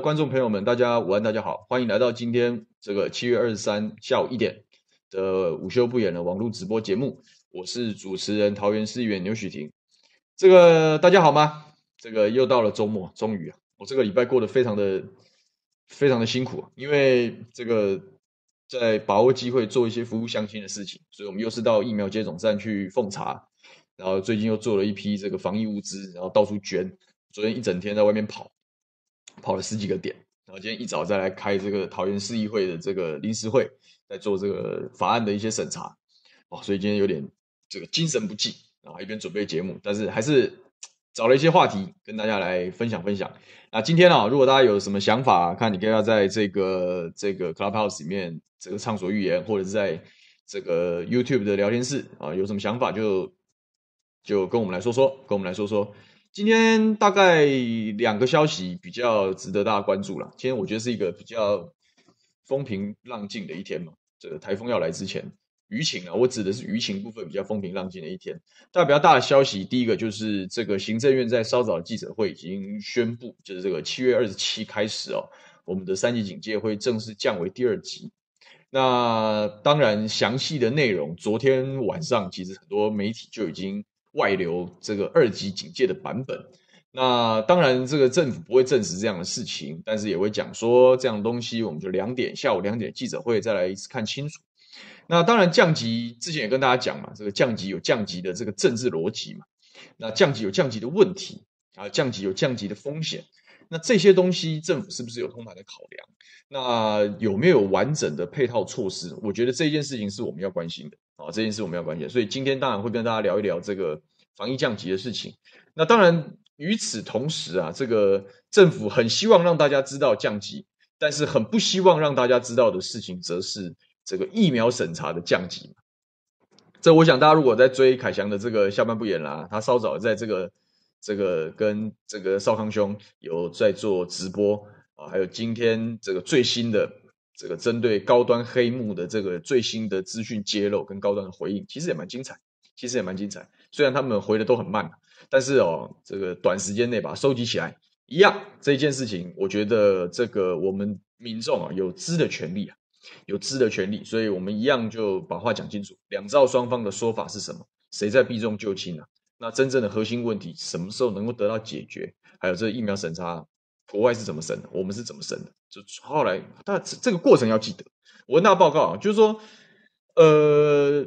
观众朋友们，大家午安，大家好，欢迎来到今天这个七月二十三下午一点的午休不演的网络直播节目。我是主持人桃园市议员牛煦庭。这个大家好吗？这个又到了周末，终于啊，我这个礼拜过得非常的非常的辛苦，因为这个在把握机会做一些服务乡亲的事情，所以我们又是到疫苗接种站去奉茶，然后最近又做了一批这个防疫物资，然后到处捐。昨天一整天在外面跑。跑了十几个点，然后今天一早再来开这个桃园市议会的这个临时会，在做这个法案的一些审查，哦，所以今天有点这个精神不济啊，一边准备节目，但是还是找了一些话题跟大家来分享分享。那今天啊，如果大家有什么想法，看你可以要在这个这个 Clubhouse 里面这个畅所欲言，或者是在这个 YouTube 的聊天室啊，有什么想法就就跟我们来说说，跟我们来说说。今天大概两个消息比较值得大家关注了。今天我觉得是一个比较风平浪静的一天嘛。这个台风要来之前，舆情啊，我指的是舆情部分比较风平浪静的一天。大概比较大的消息，第一个就是这个行政院在稍早的记者会已经宣布，就是这个七月二十七开始哦，我们的三级警戒会正式降为第二级。那当然，详细的内容，昨天晚上其实很多媒体就已经。外流这个二级警戒的版本，那当然这个政府不会证实这样的事情，但是也会讲说这样东西，我们就两点下午两点记者会再来一次看清楚。那当然降级之前也跟大家讲嘛，这个降级有降级的这个政治逻辑嘛，那降级有降级的问题啊，降级有降级的风险，那这些东西政府是不是有通盘的考量？那有没有完整的配套措施？我觉得这件事情是我们要关心的。啊，这件事我们要关心，所以今天当然会跟大家聊一聊这个防疫降级的事情。那当然，与此同时啊，这个政府很希望让大家知道降级，但是很不希望让大家知道的事情，则是这个疫苗审查的降级。这我想大家如果在追凯翔的这个下半部演啦，他稍早在这个这个跟这个少康兄有在做直播啊，还有今天这个最新的。这个针对高端黑幕的这个最新的资讯揭露跟高端的回应，其实也蛮精彩，其实也蛮精彩。虽然他们回的都很慢，但是哦，这个短时间内把它收集起来，一样这件事情，我觉得这个我们民众啊有知的权利啊，有知的权利，所以我们一样就把话讲清楚。两造双方的说法是什么？谁在避重就轻啊？那真正的核心问题什么时候能够得到解决？还有这疫苗审查。国外是怎么生的？我们是怎么生的？就后来，但这个过程要记得。我问大家报告啊，就是说，呃，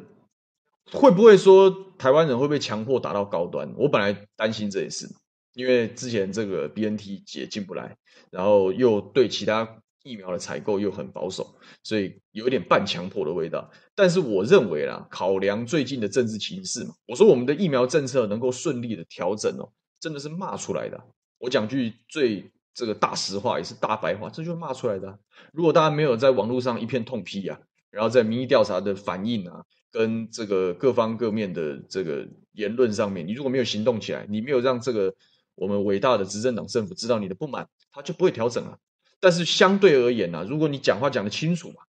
会不会说台湾人会被强迫打到高端？我本来担心这件事，因为之前这个 BNT 也进不来，然后又对其他疫苗的采购又很保守，所以有一点半强迫的味道。但是我认为啦，考量最近的政治情势嘛，我说我们的疫苗政策能够顺利的调整哦，真的是骂出来的。我讲句最。这个大实话也是大白话，这就是骂出来的。如果大家没有在网络上一片痛批啊，然后在民意调查的反应啊，跟这个各方各面的这个言论上面，你如果没有行动起来，你没有让这个我们伟大的执政党政府知道你的不满，他就不会调整了。但是相对而言啊，如果你讲话讲得清楚嘛，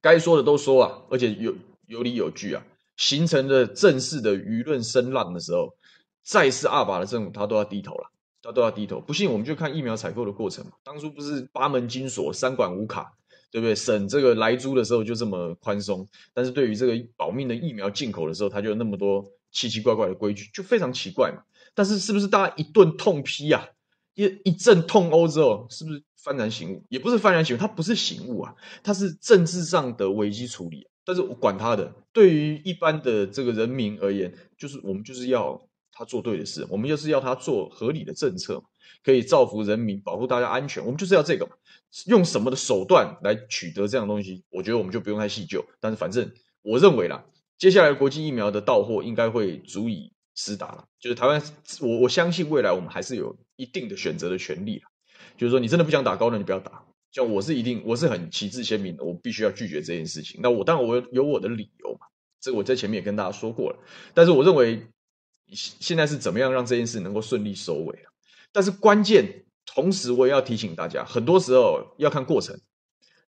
该说的都说啊，而且有有理有据啊，形成了正式的舆论声浪的时候，再是阿爸的政府，他都要低头了。他都要低头，不信我们就看疫苗采购的过程嘛。当初不是八门金锁、三管五卡，对不对？省这个来租的时候就这么宽松，但是对于这个保命的疫苗进口的时候，他就有那么多奇奇怪怪的规矩，就非常奇怪嘛。但是是不是大家一顿痛批啊，一一阵痛殴之后，是不是幡然醒悟？也不是幡然醒悟，他不是醒悟啊，他是政治上的危机处理。但是我管他的，对于一般的这个人民而言，就是我们就是要。他做对的事，我们就是要他做合理的政策，可以造福人民，保护大家安全。我们就是要这个嘛，用什么的手段来取得这样的东西？我觉得我们就不用太细究。但是反正我认为啦，接下来国际疫苗的到货应该会足以施打了。就是台湾，我我相信未来我们还是有一定的选择的权利。就是说，你真的不想打高端，你不要打。像我是一定，我是很旗帜鲜明的，我必须要拒绝这件事情。那我当然我有我的理由嘛，这个我在前面也跟大家说过了。但是我认为。现在是怎么样让这件事能够顺利收尾啊？但是关键，同时我也要提醒大家，很多时候要看过程。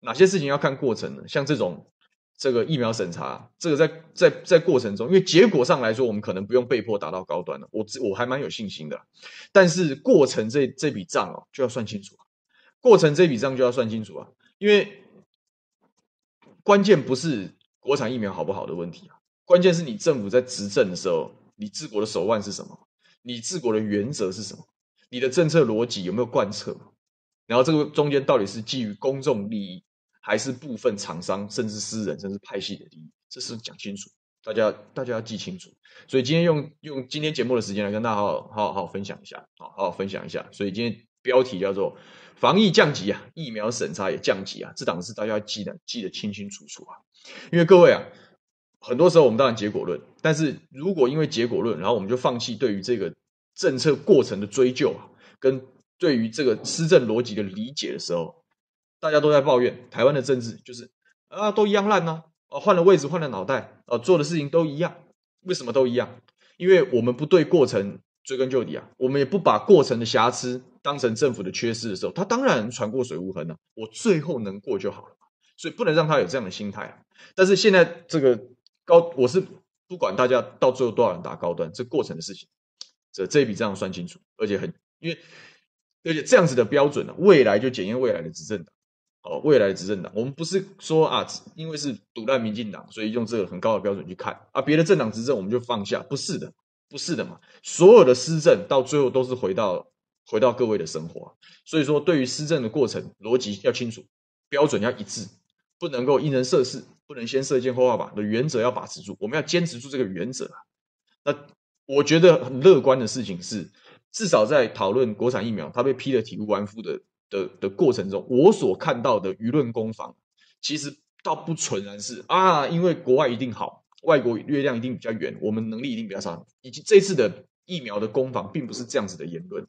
哪些事情要看过程呢？像这种这个疫苗审查，这个在在在过程中，因为结果上来说，我们可能不用被迫达到高端了。我我还蛮有信心的，但是过程这这笔账哦，就要算清楚。过程这笔账就要算清楚啊，因为关键不是国产疫苗好不好的问题啊，关键是你政府在执政的时候，你治国的手腕是什么？你治国的原则是什么？你的政策逻辑有没有贯彻？然后这个中间到底是基于公众利益，还是部分厂商甚至私人甚至派系的利益？这是讲清楚，大家大家要记清楚。所以今天用用今天节目的时间来跟大家好好好分享一下，好好分享一下。所以今天标题叫做“防疫降级啊，疫苗审查也降级啊”，这档子大家要记得记得清清楚楚啊。因为各位啊，很多时候我们当然结果论，但是如果因为结果论，然后我们就放弃对于这个政策过程的追究啊，跟对于这个施政逻辑的理解的时候，大家都在抱怨台湾的政治就是啊，都一样烂呢，啊，换了位置换了脑袋，啊，做的事情都一样，为什么都一样？因为我们不对过程追根究底啊，我们也不把过程的瑕疵当成政府的缺失的时候，他当然船过水无痕了，啊，我最后能过就好了，所以不能让他有这样的心态啊。但是现在这个高，我是不管大家到最后多少人打高端，这过程的事情，这这一笔账算清楚，而且很因为。而且这样子的标准呢，未来就检验未来的执政党，哦，未来的执政党，我们不是说啊，因为是赌烂民进党，所以用这个很高的标准去看啊，别的政党执政我们就放下，不是的，不是的嘛，所有的施政到最后都是回到回到各位的生活，所以说对于施政的过程逻辑要清楚，标准要一致，不能够因人设事，不能先射箭后画靶的原则要把持住，我们要坚持住这个原则啊。那我觉得很乐观的事情是。至少在讨论国产疫苗，它被批得体无完肤的的的过程中，我所看到的舆论攻防，其实倒不纯然是啊，因为国外一定好，外国月亮一定比较圆，我们能力一定比较差，以及这次的疫苗的攻防，并不是这样子的言论，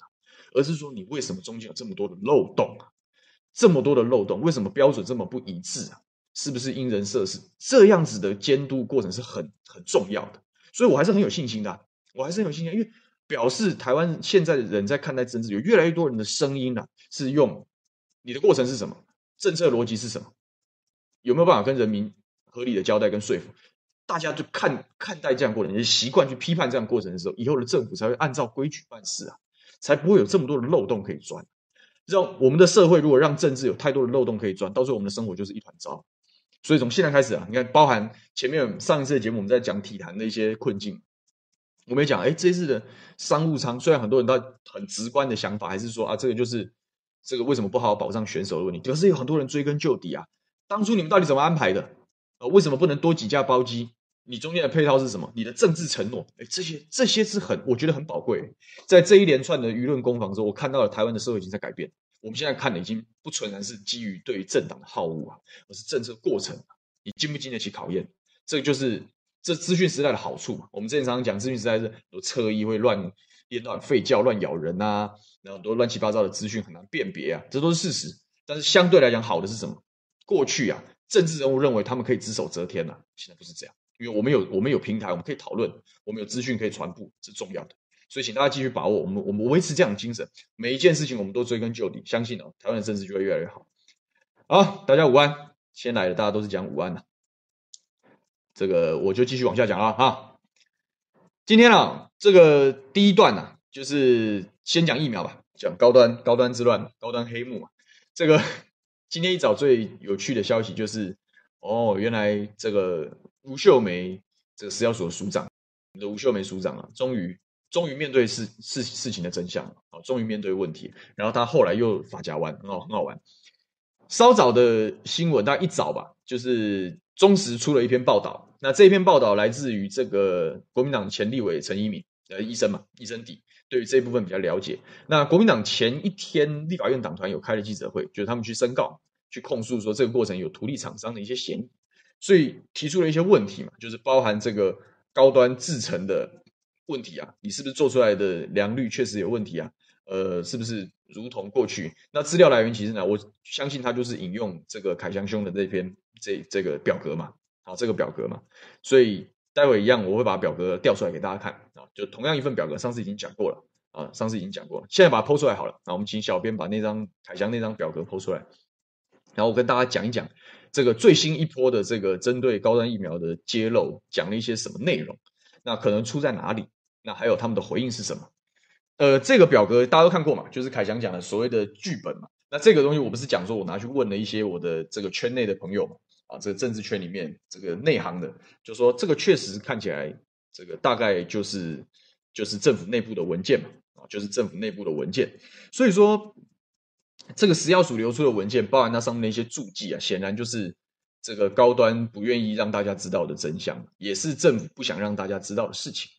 而是说你为什么中间有这么多的漏洞啊？这么多的漏洞，为什么标准这么不一致啊？是不是因人设事？这样子的监督过程是很很重要的，所以我还是很有信心的，我还是很有信心，因为。表示台湾现在的人在看待政治，有越来越多人的声音啊，是用你的过程是什么，政策逻辑是什么，有没有办法跟人民合理的交代跟说服？大家就看看待这样过程，也习惯去批判这样过程的时候，以后的政府才会按照规矩办事啊，才不会有这么多的漏洞可以钻。让我们的社会如果让政治有太多的漏洞可以钻，到时候我们的生活就是一团糟。所以从现在开始啊，你看，包含前面上一次的节目，我们在讲体坛的一些困境。我们也讲，哎，这次的商务舱，虽然很多人都很直观的想法，还是说啊，这个就是这个为什么不好好保障选手的问题。可是有很多人追根究底啊，当初你们到底怎么安排的？呃，为什么不能多几架包机？你中间的配套是什么？你的政治承诺，哎，这些这些是很，我觉得很宝贵。在这一连串的舆论攻防中，我看到了台湾的社会已经在改变。我们现在看的已经不纯然是基于对于政党的好恶啊，而是政策过程，你经不经得起考验？这个就是。这资讯时代的好处嘛，我们之前常常讲，资讯时代是有侧翼会乱编乱吠叫、乱咬人啊，然后很多乱七八糟的资讯很难辨别啊，这都是事实。但是相对来讲，好的是什么？过去啊，政治人物认为他们可以只手遮天呐、现在不是这样，因为我们有我们有平台，我们可以讨论，我们有资讯可以传播，是重要的。所以请大家继续把握，我们我们维持这样的精神，每一件事情我们都追根究底，相信哦，台湾的政治就会越来越好。好，大家午安，先来的大家都是讲午安的。这个我就继续往下讲啊哈。今天啊，这个第一段啊，就是先讲疫苗吧，讲高端高端之乱，高端黑幕嘛。这个今天一早最有趣的消息就是，哦，原来这个吴秀梅这个食药所的署长，我们的吴秀梅署长啊，终于终于面对事事事情的真相啊，终于面对问题。然后他后来又发夹弯，很好很好玩。稍早的新闻，大概一早吧，就是。中时出了一篇报道，那这篇报道来自于这个国民党前立委陈一敏，呃，医生嘛，医生底，对于这一部分比较了解。那国民党前一天立法院党团有开了记者会，就是他们去申告，去控诉说这个过程有图利厂商的一些嫌疑，所以提出了一些问题嘛，就是包含这个高端制成的问题啊，你是不是做出来的良率确实有问题啊？呃，是不是如同过去？那资料来源其实呢，我相信他就是引用这个凯翔兄的这篇这这个表格嘛，好，这个表格嘛，所以待会一样我会把表格调出来给大家看啊，就同样一份表格，上次已经讲过了啊，上次已经讲过了，现在把它 po 出来好了，那我们请小编把那张凯翔那张表格 po 出来，然后我跟大家讲一讲这个最新一波的这个针对高端疫苗的揭露，讲了一些什么内容，那可能出在哪里？那还有他们的回应是什么？呃，这个表格大家都看过嘛，就是凯翔讲的所谓的剧本嘛。那这个东西我不是讲说我拿去问了一些我的这个圈内的朋友嘛，啊，这个政治圈里面这个内行的，就说这个确实看起来这个大概就是就是政府内部的文件嘛，啊，就是政府内部的文件。所以说这个食药署流出的文件，包含那上面的一些注记啊，显然就是这个高端不愿意让大家知道的真相，也是政府不想让大家知道的事情。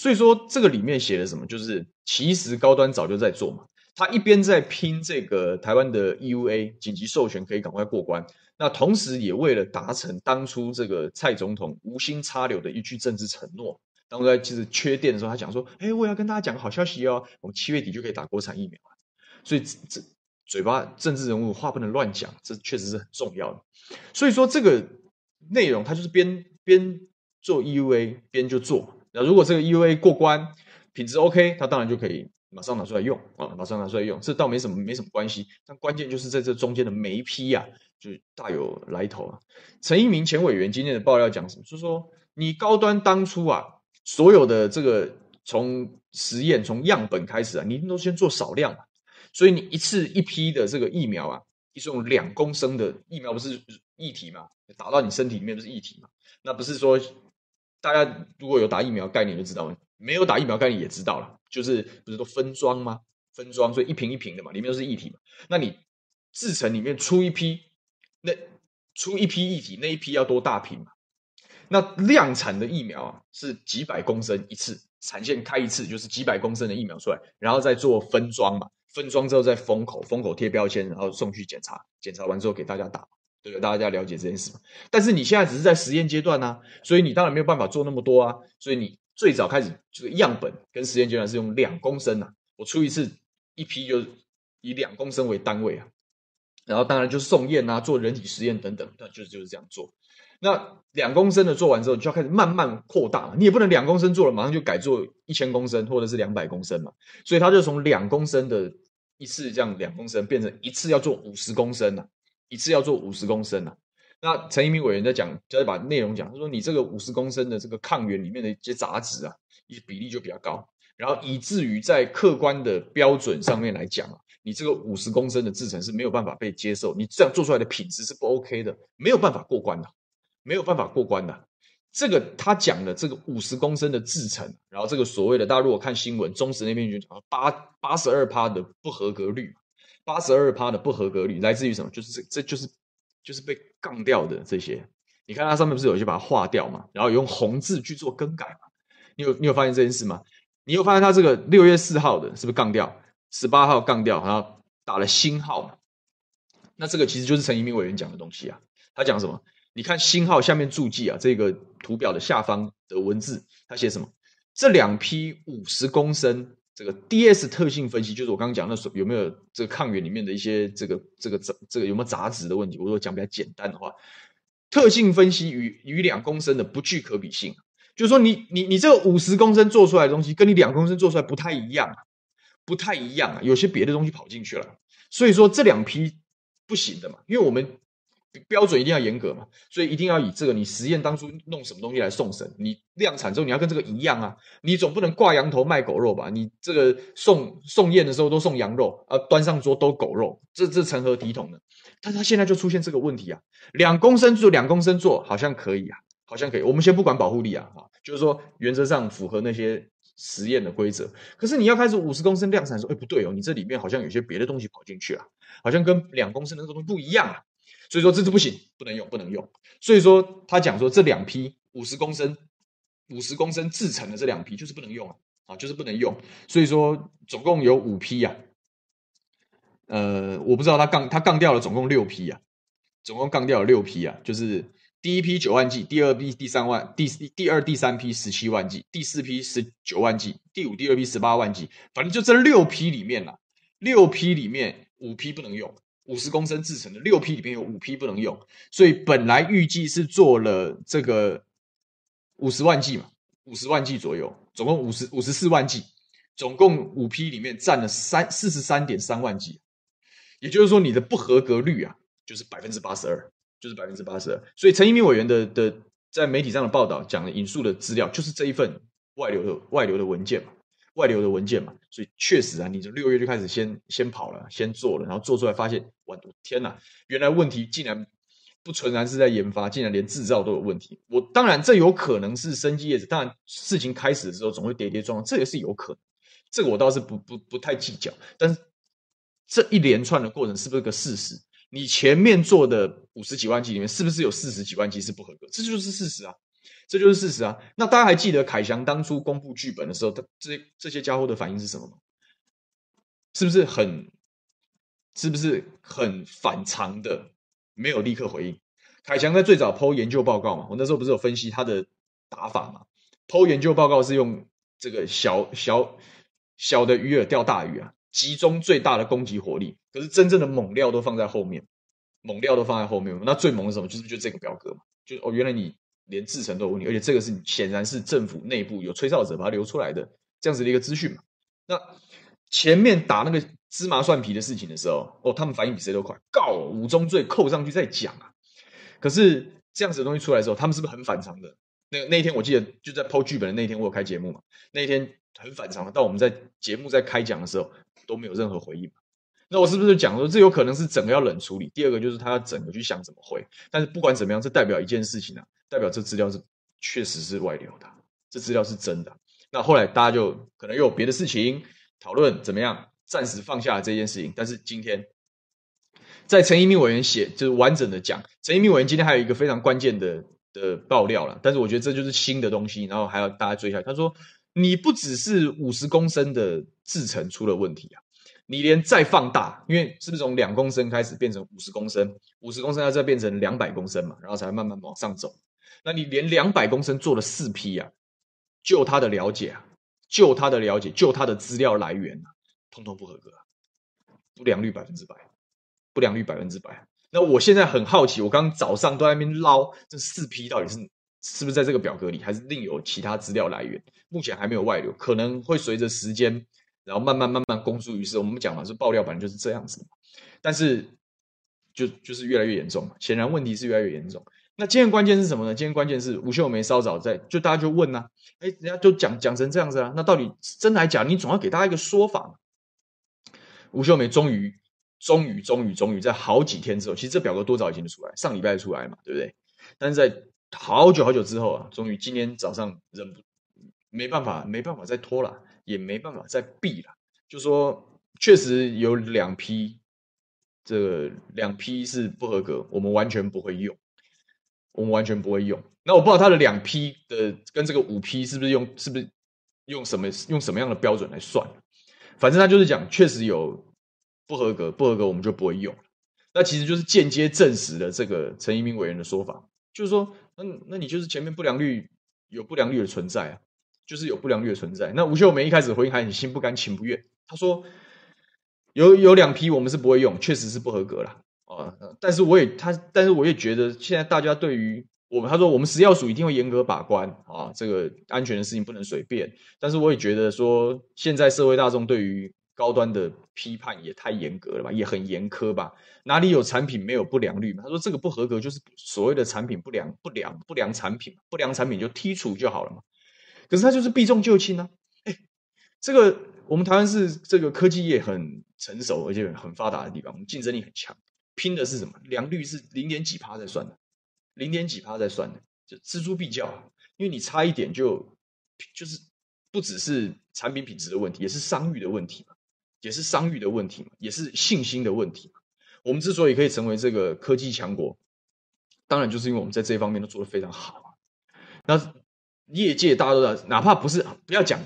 所以说这个里面写的什么，就是其实高端早就在做嘛。他一边在拼这个台湾的 EUA 紧急授权可以赶快过关，那同时也为了达成当初这个蔡总统无心插柳的一句政治承诺，当初在其实缺电的时候，他讲说：“哎，我要跟大家讲个好消息哦，我们七月底就可以打国产疫苗了。”所以这嘴巴政治人物话不能乱讲，这确实是很重要的。所以说这个内容，他就是边边做 EUA 边就做。那如果这个 EUA 过关，品质 OK，它当然就可以。马上拿出来用啊！马上拿出来用，这倒没什么，没什么关系。但关键就是在这中间的每一批、啊，就大有来头啊。陈一鸣前委员今天的爆料讲什么？就是说你高端当初啊，所有的这个从实验从样本开始啊，你一定都先做少量嘛。所以你一次一批的这个疫苗啊，一种两公升的疫苗不是液体嘛，打到你身体里面不是液体嘛？那不是说大家如果有打疫苗概念就知道了，没有打疫苗概念也知道了。就是不是都分装吗？分装，所以一瓶一瓶的嘛，里面都是液体嘛。那你制成里面出一批，那出一批液体，那一批要多大瓶嘛？那量产的疫苗啊，是几百公升一次，产线开一次就是几百公升的疫苗出来，然后再做分装嘛。分装之后再封口，封口贴标签，然后送去检查，检查完之后给大家打，对？大家了解这件事嘛。但是你现在只是在实验阶段啊，所以你当然没有办法做那么多啊，所以你。最早开始这个样本跟实验阶段是用两公升啊，我出一次一批就是以两公升为单位啊，然后当然就是送验啊，做人体实验等等，那就是就是这样做。那两公升的做完之后，就要开始慢慢扩大了，你也不能两公升做了马上就改做一千公升或者是两百公升嘛，所以他就从两公升的一次这样两公升变成一次要做五十公升啊，一次要做五十公升啊。那陈一鸣委员在讲，就在把内容讲，他说你这个五十公升的这个抗原里面的一些杂质啊，一些比例就比较高，然后以至于在客观的标准上面来讲啊，你这个五十公升的制程是没有办法被接受，你这样做出来的品质是不 OK 的，没有办法过关的，没有办法过关的。这个他讲的这个五十公升的制程，然后这个所谓的大家如果看新闻，中时那边就讲八八十二趴的不合格率，八十二趴的不合格率来自于什么？就是这这就是。就是被杠掉的这些，你看它上面不是有些把它划掉嘛，然后用红字去做更改嘛？你有你有发现这件事吗？你有发现它这个六月四号的是不是杠掉？十八号杠掉，然后打了星号嘛？那这个其实就是陈一鸣委员讲的东西啊。他讲什么？你看星号下面注记啊，这个图表的下方的文字，他写什么？这两批五十公升。这个 DS 特性分析就是我刚刚讲的，有没有这个抗原里面的一些这个这个杂这个有没有杂质的问题？我如果讲比较简单的话，特性分析与与两公升的不具可比性，就是说你你你这个五十公升做出来的东西，跟你两公升做出来不太一样，不太一样啊，有些别的东西跑进去了，所以说这两批不行的嘛，因为我们。标准一定要严格嘛，所以一定要以这个你实验当初弄什么东西来送审，你量产之后你要跟这个一样啊，你总不能挂羊头卖狗肉吧？你这个送送宴的时候都送羊肉，啊，端上桌都狗肉，这这成何体统呢？但是他现在就出现这个问题啊，两公升做两公升做好像可以啊，好像可以。我们先不管保护力啊，哈，就是说原则上符合那些实验的规则。可是你要开始五十公升量产的时候，哎，不对哦，你这里面好像有些别的东西跑进去啊，好像跟两公升的那个东西不一样啊。所以说这是不行，不能用，不能用。所以说他讲说这两批五十公升、五十公升制成的这两批就是不能用啊，啊，就是不能用。所以说总共有五批呀，呃，我不知道他杠他杠掉了总共六批呀，总共杠掉了六批啊，就是第一批九万剂，第二批第三万，第第二第三批十七万剂，第四批十九万剂，第五第二批十八万剂，反正就这六批里面呐，六批里面五批不能用。五十公升制成的六批里面有五批不能用，所以本来预计是做了这个五十万剂嘛，五十万剂左右，总共五十五十四万剂，总共五批里面占了三四十三点三万剂，也就是说你的不合格率啊，就是百分之八十二，就是百分之八十二。所以陈一鸣委员的的在媒体上的报道讲的引述的资料，就是这一份外流的外流的文件嘛。外流的文件嘛，所以确实啊，你就六月就开始先先跑了，先做了，然后做出来发现，哇，天哪，原来问题竟然不纯然是在研发，竟然连制造都有问题。我当然这有可能是生技叶子，当然事情开始的时候总会跌跌撞撞，这也是有可能。这个我倒是不不不太计较，但是这一连串的过程是不是个事实？你前面做的五十几万剂里面，是不是有四十几万剂是不合格？这就是事实啊。这就是事实啊！那大家还记得凯翔当初公布剧本的时候，他这这些家伙的反应是什么吗？是不是很，是不是很反常的？没有立刻回应。凯翔在最早 PO 研究报告嘛，我那时候不是有分析他的打法嘛？PO 研究报告是用这个小小小的鱼饵钓大鱼啊，集中最大的攻击火力。可是真正的猛料都放在后面，猛料都放在后面。那最猛的是什么？就是就这个表格嘛，就哦，原来你。连制程都有问题，而且这个是显然是政府内部有吹哨者把它流出来的这样子的一个资讯嘛。那前面打那个芝麻蒜皮的事情的时候，哦，他们反应比谁都快，告五宗罪扣上去再讲啊。可是这样子的东西出来的时候，他们是不是很反常的？那那一天我记得就在 PO 剧本的那一天，我有开节目嘛。那一天很反常的，到我们在节目在开讲的时候都没有任何回应嘛。那我是不是讲说这有可能是整个要冷处理？第二个就是他要整个去想怎么回。但是不管怎么样，这代表一件事情啊。代表这资料是确实是外流的，这资料是真的。那后来大家就可能又有别的事情讨论，怎么样暂时放下了这件事情。但是今天在陈一鸣委员写就是完整的讲，陈一鸣委员今天还有一个非常关键的的爆料了。但是我觉得这就是新的东西，然后还要大家追下。他说：“你不只是五十公升的制程出了问题啊，你连再放大，因为是不是从两公升开始变成五十公升，五十公升要再变成两百公升嘛，然后才慢慢往上走。”那你连两百公升做了四批啊？就他的了解啊，就他的了解，就他的资料来源啊，通通不合格，不良率百分之百，不良率百分之百。那我现在很好奇，我刚刚早上都在那边捞这四批到底是是不是在这个表格里，还是另有其他资料来源？目前还没有外流，可能会随着时间，然后慢慢慢慢公诸于世。我们讲嘛，是爆料本来就是这样子，但是就就是越来越严重，显然问题是越来越严重。那今天关键是什么呢？今天关键是吴秀梅稍早在，就大家就问呐、啊，哎，人家就讲讲成这样子啊，那到底真还假？你总要给大家一个说法。吴秀梅终于、终于、终于、终于在好几天之后，其实这表格多早以前就出来，上礼拜出来嘛，对不对？但是在好久好久之后啊，终于今天早上忍不没办法，没办法再拖了，也没办法再避了，就说确实有两批，这个两批是不合格，我们完全不会用。我们完全不会用。那我不知道它的两批的跟这个五批是不是用，是不是用什么用什么样的标准来算？反正他就是讲，确实有不合格，不合格我们就不会用。那其实就是间接证实了这个陈一鸣委员的说法，就是说，那那你就是前面不良率有不良率的存在啊，就是有不良率的存在。那吴秀梅一开始回应还很心不甘情不愿，他说有有两批我们是不会用，确实是不合格啦。啊，但是我也他，但是我也觉得现在大家对于我们，他说我们食药署一定会严格把关啊，这个安全的事情不能随便。但是我也觉得说，现在社会大众对于高端的批判也太严格了吧，也很严苛吧？哪里有产品没有不良率嘛？他说这个不合格就是所谓的产品不良，不良不良产品，不良产品就剔除就好了嘛。可是他就是避重就轻呢、啊。哎，这个我们台湾是这个科技业很成熟而且很发达的地方，我们竞争力很强。拼的是什么？良率是零点几趴在算的，零点几趴在算的，就锱铢必较。因为你差一点就就是不只是产品品质的问题，也是商誉的问题嘛，也是商誉的问题嘛，也是信心的问题嘛。我们之所以可以成为这个科技强国，当然就是因为我们在这方面都做得非常好。那业界大家都知道，哪怕不是不要讲，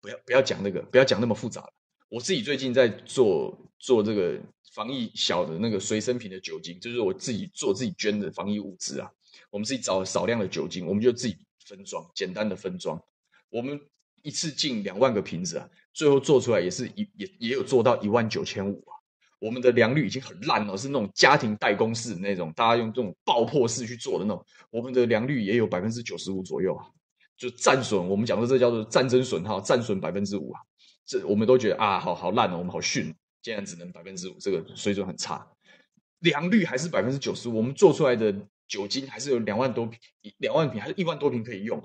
不要不要讲那个，不要讲那么复杂。我自己最近在做做这个。防疫小的那个随身瓶的酒精，就是我自己做自己捐的防疫物资啊。我们自己找少量的酒精，我们就自己分装，简单的分装。我们一次进两万个瓶子啊，最后做出来也是一也也有做到一万九千五啊。我们的良率已经很烂了，是那种家庭代工式那种，大家用这种爆破式去做的那种。我们的良率也有百分之九十五左右啊，就战损，我们讲的这叫做战争损耗，战损百分之五啊。这我们都觉得啊，好好烂哦，我们好逊。竟然只能百分之五，这个水准很差，良率还是百分之九十五。我们做出来的酒精还是有两万多瓶，两万瓶还是一万多瓶可以用。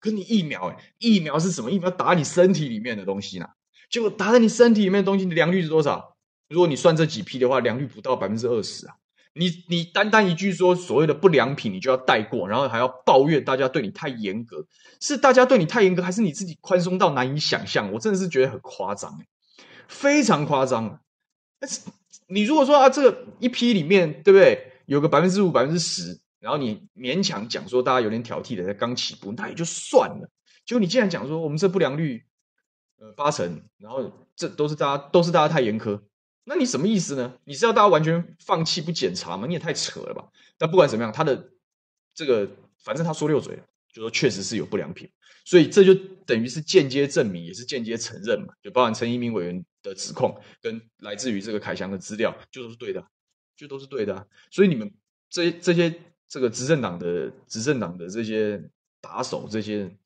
可你疫苗，哎，疫苗是什么？疫苗打你身体里面的东西呢？结果打在你身体里面的东西，你良率是多少？如果你算这几批的话，良率不到百分之二十啊！你你单单一句说所谓的不良品，你就要带过，然后还要抱怨大家对你太严格，是大家对你太严格，还是你自己宽松到难以想象？我真的是觉得很夸张，非常夸张。但是你如果说啊，这个一批里面，对不对？有个百分之五、百分之十，然后你勉强讲说大家有点挑剔的，才刚起步，那也就算了。结果你竟然讲说我们这不良率呃八成，然后这都是大家都是大家太严苛。那你什么意思呢？你是要大家完全放弃不检查吗？你也太扯了吧！但不管怎么样，他的这个反正他说六嘴了，就说确实是有不良品，所以这就等于是间接证明，也是间接承认嘛，就包含陈一鸣委员的指控跟来自于这个凯翔的资料，就都是对的，就都是对的。所以你们这这些这个执政党的执政党的这些打手这些。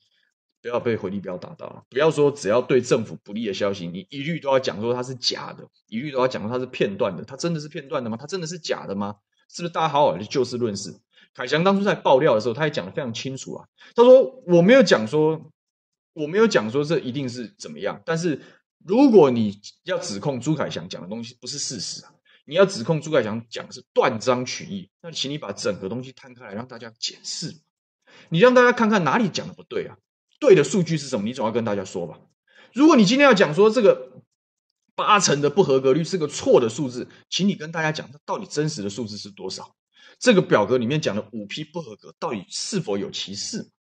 不要被回力镖打到，不要说只要对政府不利的消息，你一律都要讲说它是假的，一律都要讲说它是片段的。它真的是片段的吗？它真的是假的吗？是不是大家好好的就事论事？凯翔当初在爆料的时候，他也讲得非常清楚啊。他说我没有讲说，我没有讲说这一定是怎么样。但是如果你要指控朱凯翔讲的东西不是事实啊，你要指控朱凯翔讲的是断章取义，那请你把整个东西摊开来让大家检视，你让大家看看哪里讲的不对啊。对的数据是什么？你总要跟大家说吧。如果你今天要讲说这个八成的不合格率是个错的数字，请你跟大家讲，它到底真实的数字是多少？这个表格里面讲的五批不合格，到底是否有歧视？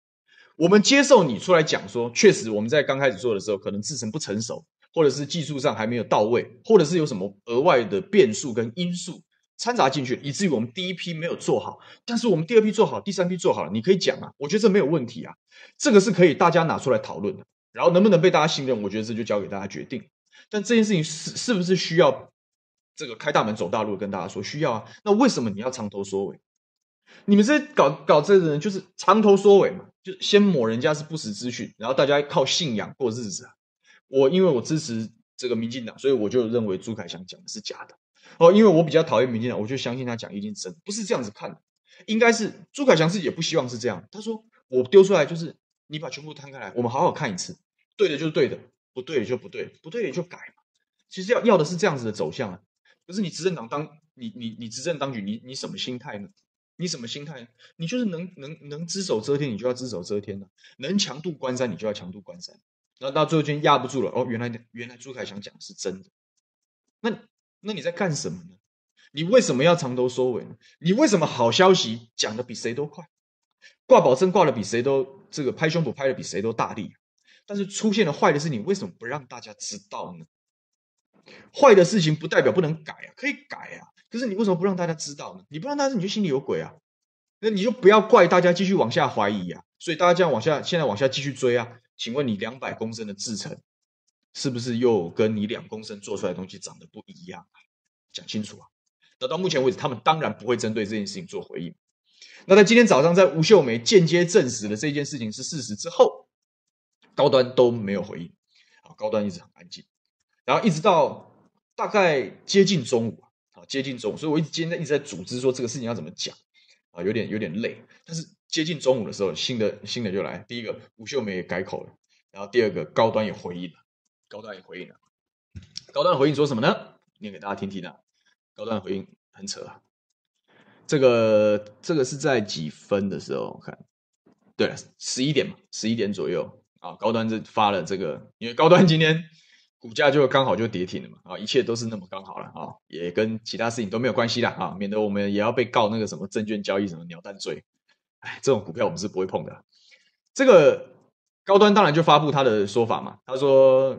我们接受你出来讲说，确实我们在刚开始做的时候，可能制成不成熟，或者是技术上还没有到位，或者是有什么额外的变数跟因素。掺杂进去，以至于我们第一批没有做好，但是我们第二批做好，第三批做好了，你可以讲啊，我觉得这没有问题啊，这个是可以大家拿出来讨论的。然后能不能被大家信任，我觉得这就交给大家决定。但这件事情是是不是需要这个开大门走大路跟大家说需要啊？那为什么你要藏头缩尾？你们这搞搞这的人就是藏头缩尾嘛，就先抹人家是不实资讯，然后大家靠信仰过日子啊。我因为我支持这个民进党，所以我就认为朱凯翔讲的是假的。哦，因为我比较讨厌民进党，我就相信他讲一定真，不是这样子看的。应该是朱凯翔自己也不希望是这样。他说：“我丢出来就是你把全部摊开来，我们好好看一次，对的就是对的，不对的就不对，不对的就改嘛。其实要要的是这样子的走向啊。可是你执政党当你你你执政当局，你你什么心态呢？你什么心态？你就是能能能只手遮天，你就要只手遮天的；能强渡关山，你就要强渡关山。然后到最后就压不住了。哦，原来原来朱凯翔讲的是真的，那。那你在干什么呢？你为什么要藏头缩尾呢？你为什么好消息讲的比谁都快，挂保证挂的比谁都这个拍胸脯拍的比谁都大力，但是出现了坏的事情，为什么不让大家知道呢？坏的事情不代表不能改啊，可以改啊，可是你为什么不让大家知道呢？你不让大家，你就心里有鬼啊？那你就不要怪大家继续往下怀疑啊，所以大家这样往下，现在往下继续追啊？请问你两百公升的制程？是不是又跟你两公升做出来的东西长得不一样？讲清楚啊！那到目前为止，他们当然不会针对这件事情做回应。那在今天早上，在吴秀梅间接证实了这件事情是事实之后，高端都没有回应。啊，高端一直很安静。然后一直到大概接近中午啊，接近中午，所以我一直今天一直在组织说这个事情要怎么讲啊，有点有点累。但是接近中午的时候，新的新的就来，第一个吴秀梅也改口了，然后第二个高端也回应了。高端也回应了，高端回应说什么呢？念给大家听听啊。高端回应很扯啊，这个这个是在几分的时候？我看，对，十一点嘛，十一点左右啊。高端就发了这个，因为高端今天股价就刚好就跌停了嘛，啊，一切都是那么刚好了啊，也跟其他事情都没有关系啦啊，免得我们也要被告那个什么证券交易什么鸟蛋罪。哎，这种股票我们是不会碰的。这个高端当然就发布他的说法嘛，他说。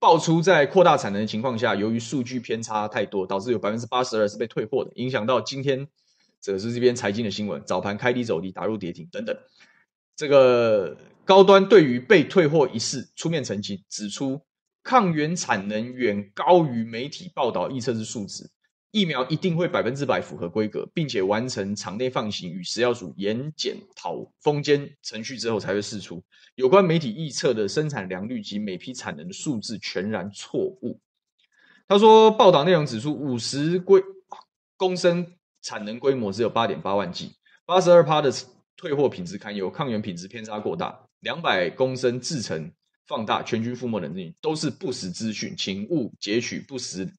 爆出在扩大产能的情况下，由于数据偏差太多，导致有百分之八十二是被退货的，影响到今天这是这边财经的新闻，早盘开低走低，打入跌停等等。这个高端对于被退货一事出面澄清，指出抗原产能远高于媒体报道预测之数值。疫苗一定会百分之百符合规格，并且完成场内放行与食药署严检讨封监程序之后才会释出。有关媒体预测的生产良率及每批产能的数字全然错误。他说，报道内容指出，五十规公升产能规模只有八点八万剂，八十二趴的退货品质堪忧，抗原品质偏差过大，两百公升制成放大全军覆没等等，都是不实资讯，请勿截取不实、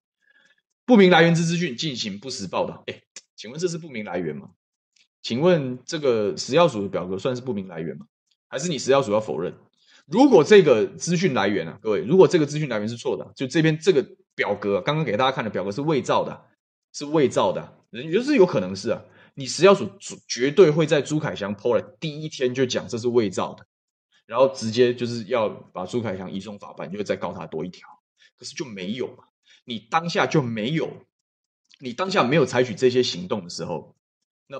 不明来源之资讯进行不实报道。哎，请问这是不明来源吗？请问这个食药署的表格算是不明来源吗？还是你食药署要否认？如果这个资讯来源啊，各位，如果这个资讯来源是错的，就这边这个表格刚刚给大家看的表格是伪造的，是伪造的，也就是有可能是啊，你食药署绝对会在朱凯翔 PO 了第一天就讲这是伪造的，然后直接就是要把朱凯翔移送法办，就会再告他多一条。可是就没有嘛，你当下就没有，你当下没有采取这些行动的时候，那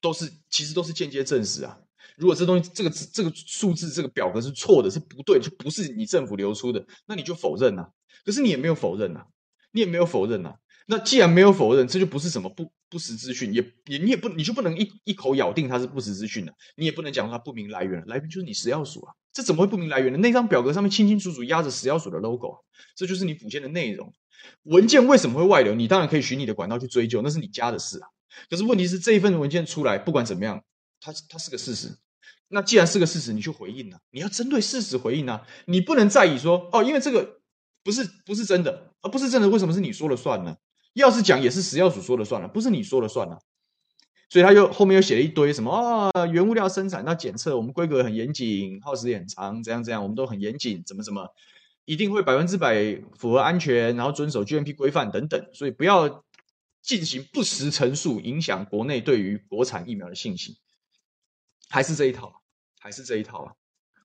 都是其实都是间接证实啊。如果这东西这个这个数字这个表格是错的，是不对，就不是你政府流出的，那你就否认呐。可是你也没有否认呐，你也没有否认呐。那既然没有否认，这就不是什么不不实资讯，也也你也不你就不能一一口咬定它是不实资讯的，你也不能讲它不明来源，来源就是你食药署啊，这怎么会不明来源呢？那张表格上面清清楚楚压着食药署的 logo，啊这就是你补件的内容。文件为什么会外流？你当然可以循你的管道去追究，那是你家的事啊。可是问题是这一份文件出来，不管怎么样。它它是个事实，那既然是个事实，你去回应啊，你要针对事实回应啊，你不能在意说哦，因为这个不是不是真的，而不是真的，为什么是你说了算呢？要是讲也是食药署说了算了，不是你说了算了，所以他又后面又写了一堆什么啊、原物料生产那检测，我们规格很严谨，耗时也很长，怎样怎样，我们都很严谨，怎么怎么，一定会百分之百符合安全，然后遵守 GMP 规范等等，所以不要进行不实陈述，影响国内对于国产疫苗的信心。还是这一套，还是这一套啊！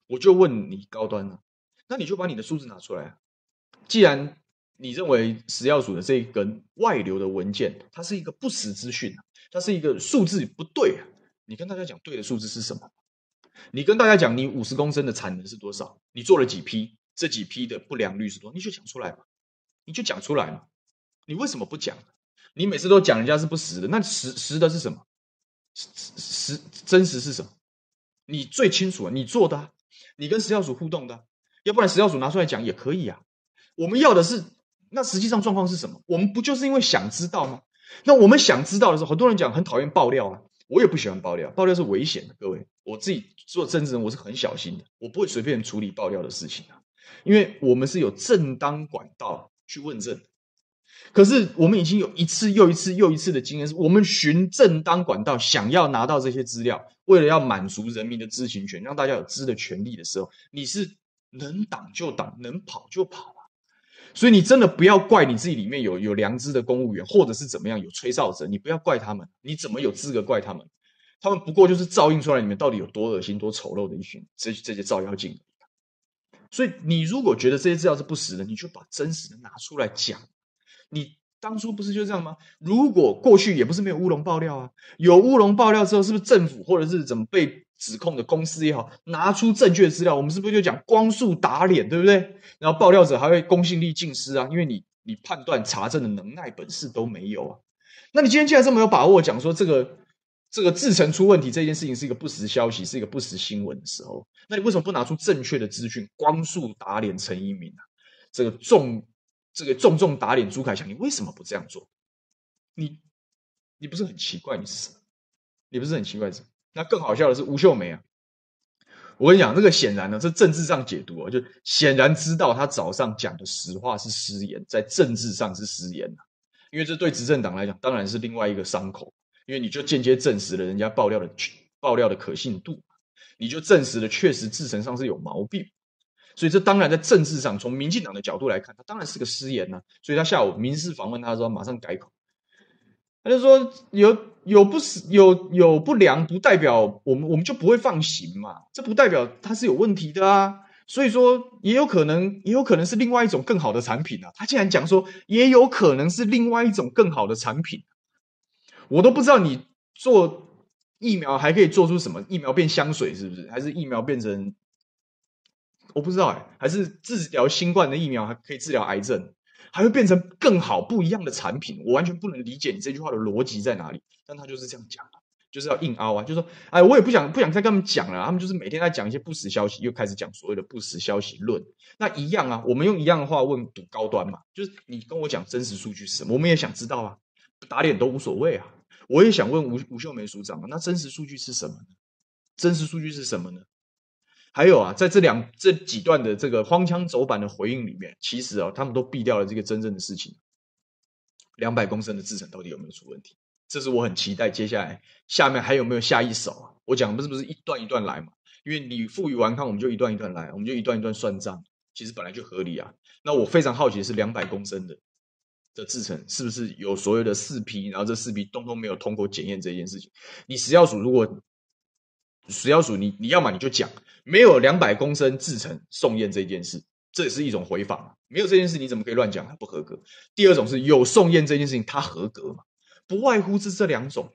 我就问你高端了，那你就把你的数字拿出来啊！既然你认为食药署的这一根外流的文件，它是一个不实资讯，它是一个数字不对啊！你跟大家讲对的数字是什么？你跟大家讲你五十公升的产能是多少？你做了几批？这几批的不良率是多？你就讲出来嘛！你就讲出来嘛！你为什么不讲？你每次都讲人家是不实的，那实实的是什么？实实真实是什么？你最清楚啊，你做的，你跟食药署互动的，要不然食药署拿出来讲也可以啊。我们要的是，那实际上状况是什么？我们不就是因为想知道吗？那我们想知道的时候，很多人讲很讨厌爆料啊，我也不喜欢爆料，爆料是危险的。各位，我自己做政治人，我是很小心的，我不会随便处理爆料的事情啊，因为我们是有正当管道去问政。可是我们已经有一次又一次又一次的经验，是我们循正当管道想要拿到这些资料，为了要满足人民的知情权，让大家有知的权利的时候，你是能挡就挡，能跑就跑啊！所以你真的不要怪你自己里面有有良知的公务员，或者是怎么样有吹哨者，你不要怪他们，你怎么有资格怪他们？他们不过就是照映出来里面到底有多恶心、多丑陋的一群这这些照妖镜。所以你如果觉得这些资料是不实的，你就把真实的拿出来讲。你当初不是就这样吗？如果过去也不是没有乌龙爆料啊，有乌龙爆料之后，是不是政府或者是怎么被指控的公司也好，拿出正确的资料，我们是不是就讲光速打脸，对不对？然后爆料者还会公信力尽失啊，因为你你判断查证的能耐本事都没有啊。那你今天既然这么有把握讲说这个这个制程出问题这件事情是一个不实消息，是一个不实新闻的时候，那你为什么不拿出正确的资讯，光速打脸陈一鸣啊？这个重。这个重重打脸朱凯翔，你为什么不这样做？你你不是很奇怪？你是什么？你不是很奇怪？是那更好笑的是吴秀梅啊！我跟你讲，这个显然呢，这政治上解读啊，就显然知道他早上讲的实话是失言，在政治上是失言啊，因为这对执政党来讲，当然是另外一个伤口，因为你就间接证实了人家爆料的爆料的可信度，你就证实了确实制程上是有毛病。所以这当然在政治上，从民进党的角度来看，他当然是个失言呐、啊。所以他下午民事访问他说，马上改口，他就说有有不是有有不良，不代表我们我们就不会放行嘛。这不代表他是有问题的啊。所以说也有可能也有可能是另外一种更好的产品啊。他竟然讲说也有可能是另外一种更好的产品，我都不知道你做疫苗还可以做出什么？疫苗变香水是不是？还是疫苗变成？我不知道哎，还是治疗新冠的疫苗还可以治疗癌症，还会变成更好不一样的产品？我完全不能理解你这句话的逻辑在哪里。但他就是这样讲，就是要硬凹啊，就说哎，我也不想不想再跟他们讲了。他们就是每天在讲一些不实消息，又开始讲所谓的不实消息论。那一样啊，我们用一样的话问赌高端嘛，就是你跟我讲真实数据是什么？我们也想知道啊，打脸都无所谓啊。我也想问吴吴秀梅署长啊，那真实数据是什么呢？真实数据是什么呢？还有啊，在这两这几段的这个荒腔走板的回应里面，其实啊，他们都避掉了这个真正的事情：两百公升的制程到底有没有出问题？这是我很期待接下来下面还有没有下一手啊？我讲不是不是一段一段来嘛？因为你负隅顽抗，我们就一段一段来，我们就一段一段算账，其实本来就合理啊。那我非常好奇的是两百公升的的制程是不是有所有的四批，然后这四批通通没有通过检验这件事情？你食药署如果食药署你你要么你就讲没有两百公升制程送验这件事，这也是一种回访嘛？没有这件事你怎么可以乱讲？它不合格。第二种是有送验这件事情，它合格嘛？不外乎是这两种，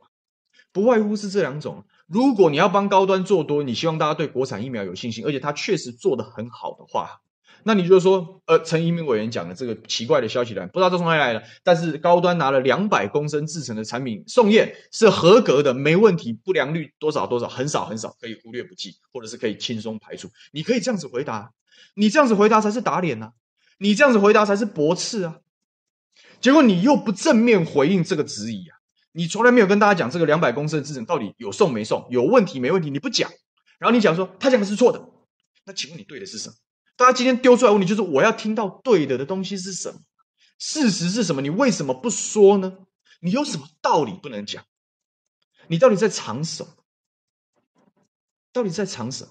不外乎是这两种。如果你要帮高端做多，你希望大家对国产疫苗有信心，而且它确实做得很好的话，那你就说，呃，陈怡民委员讲的这个奇怪的消息来，不知道这从哪里来的，但是高端拿了两百公升制成的产品送验是合格的，没问题，不良率多少多少，很少很少，可以忽略不计，或者是可以轻松排除。你可以这样子回答，你这样子回答才是打脸呐、你这样子回答才是驳斥啊。结果你又不正面回应这个质疑啊！你从来没有跟大家讲这个两百公升的制成到底有送没送，有问题没问题，你不讲，然后你讲说他讲的是错的，那请问你对的是什么？大家今天丢出来问题就是我要听到对的的东西是什么？事实是什么？你为什么不说呢？你有什么道理不能讲？你到底在藏什么？到底在藏什么？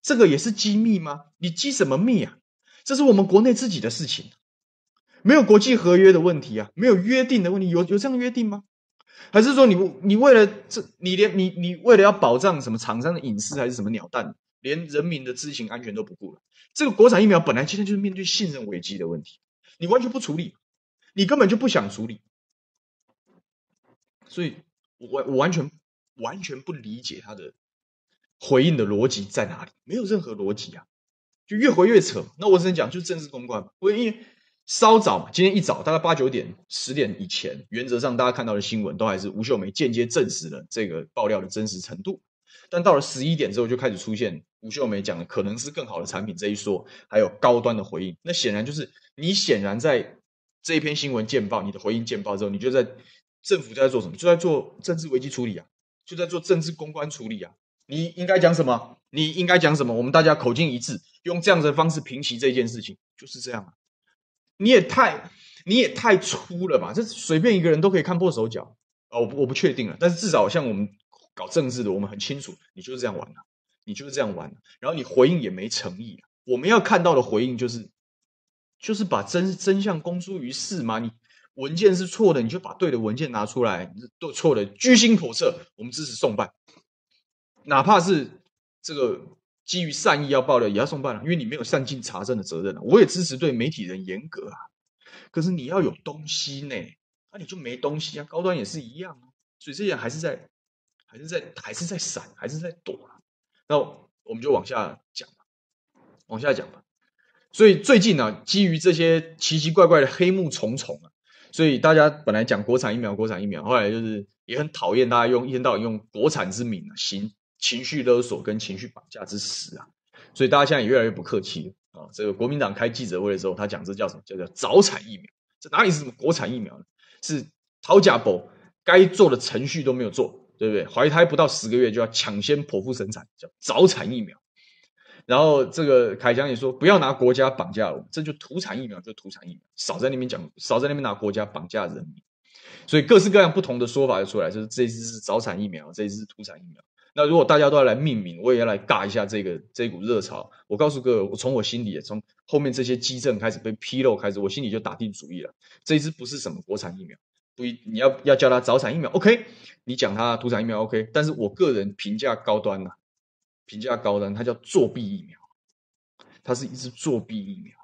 这个也是机密吗？你机什么密啊？这是我们国内自己的事情。没有国际合约的问题啊，没有约定的问题，有有这样约定吗？还是说你你为了这，你连你你为了要保障什么厂商的隐私还是什么鸟蛋，连人民的知情安全都不顾了？这个国产疫苗本来今天就是面对信任危机的问题，你完全不处理，你根本就不想处理，所以我我完全完全不理解他的回应的逻辑在哪里，没有任何逻辑啊，就越回越扯。那我只能讲，就是政治公关嘛，因为。稍早嘛，今天一早大概八九点、十点以前，原则上大家看到的新闻都还是吴秀梅间接证实了这个爆料的真实程度。但到了十一点之后，就开始出现吴秀梅讲的可能是更好的产品这一说，还有高端的回应。那显然就是你显然在这一篇新闻见报，你的回应见报之后，你就在政府就在做什么？就在做政治危机处理啊，就在做政治公关处理啊。你应该讲什么？你应该讲什么？我们大家口径一致，用这样子的方式平息这件事情，就是这样啊。你也太，你也太粗了吧！这随便一个人都可以看破手脚啊！我不我不确定了，但是至少像我们搞政治的，我们很清楚，你就是这样玩的，你就是这样玩的。然后你回应也没诚意。我们要看到的回应就是，就是把真真相公诸于世嘛。你文件是错的，你就把对的文件拿出来；都错的，居心叵测，我们支持送办。哪怕是这个。基于善意要爆料也要送办了，因为你没有善尽查证的责任了。我也支持对媒体人严格啊，可是你要有东西呢，那、你就没东西啊。高端也是一样啊，所以这些还是在，还是在，还是在闪，还是在躲啊。那我们就往下讲吧，往下讲吧。所以最近呢、啊，基于这些奇奇怪怪的黑幕重重啊，所以大家本来讲国产疫苗，国产疫苗，后来就是也很讨厌大家用一天到晚用国产之名啊行。情绪勒索跟情绪绑架之实啊，所以大家现在也越来越不客气啊。这个国民党开记者会的时候，他讲这叫什么？叫做早产疫苗。这哪里是什么国产疫苗呢？是讨价包，该做的程序都没有做，对不对？怀胎不到十个月就要抢先剖腹生产，叫早产疫苗。然后这个凯强也说，不要拿国家绑架我们，这就土产疫苗，就土产疫苗，少在那边讲，少在那边拿国家绑架人民。所以各式各样不同的说法就出来，就是这一支是早产疫苗，这一支是土产疫苗。那如果大家都要来命名，我也要来尬一下这个这股热潮。我告诉各位，我从我心里，从后面这些基证开始被披露开始，我心里就打定主意了，这一支不是什么国产疫苗，不一你要要叫他早产疫苗，OK？你讲他土产疫苗，OK？但是我个人评价高端呐、啊，评价高端，它叫作弊疫苗，它是一支作弊疫苗。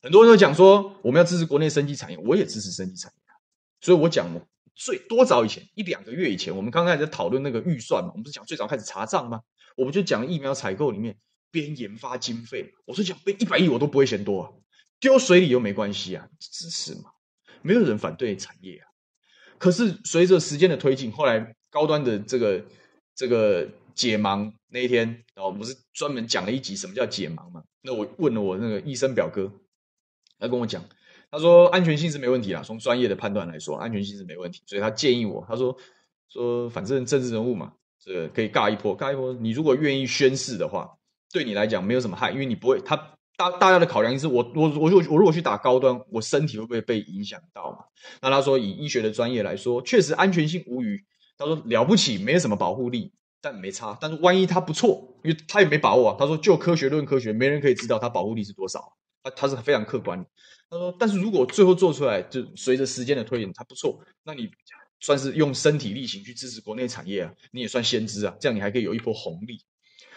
很多人都讲说我们要支持国内生技产业，我也支持生技产业，所以我讲。最多早以前一两个月以前，我们刚开始讨论那个预算嘛，我们不是讲最早开始查账吗？我们就讲疫苗采购里面边研发经费，我说讲编一百亿我都不会嫌多啊，丢水里又没关系啊，支持嘛，没有人反对产业啊。可是随着时间的推进，后来高端的这个这个解盲那一天，然后不是专门讲了一集什么叫解盲嘛？那我问了我那个医生表哥，他跟我讲。他说安全性是没问题啦，从专业的判断来说，安全性是没问题，所以他建议我，他说说反正政治人物嘛，这个可以尬一波，尬一波。你如果愿意宣誓的话，对你来讲没有什么害，因为你不会，他大大家的考量是我我我如果我如果去打高端，我身体会不会被影响到嘛？那他说以医学的专业来说，确实安全性无虞。他说了不起，没有什么保护力，但没差。但是万一他不错，因为他也没把握啊。他说就科学论科学，没人可以知道他保护力是多少。他他是非常客观。他说，但是如果最后做出来，就随着时间的推演，它不错，那你算是用身体力行去支持国内产业啊，你也算先知啊，这样你还可以有一波红利。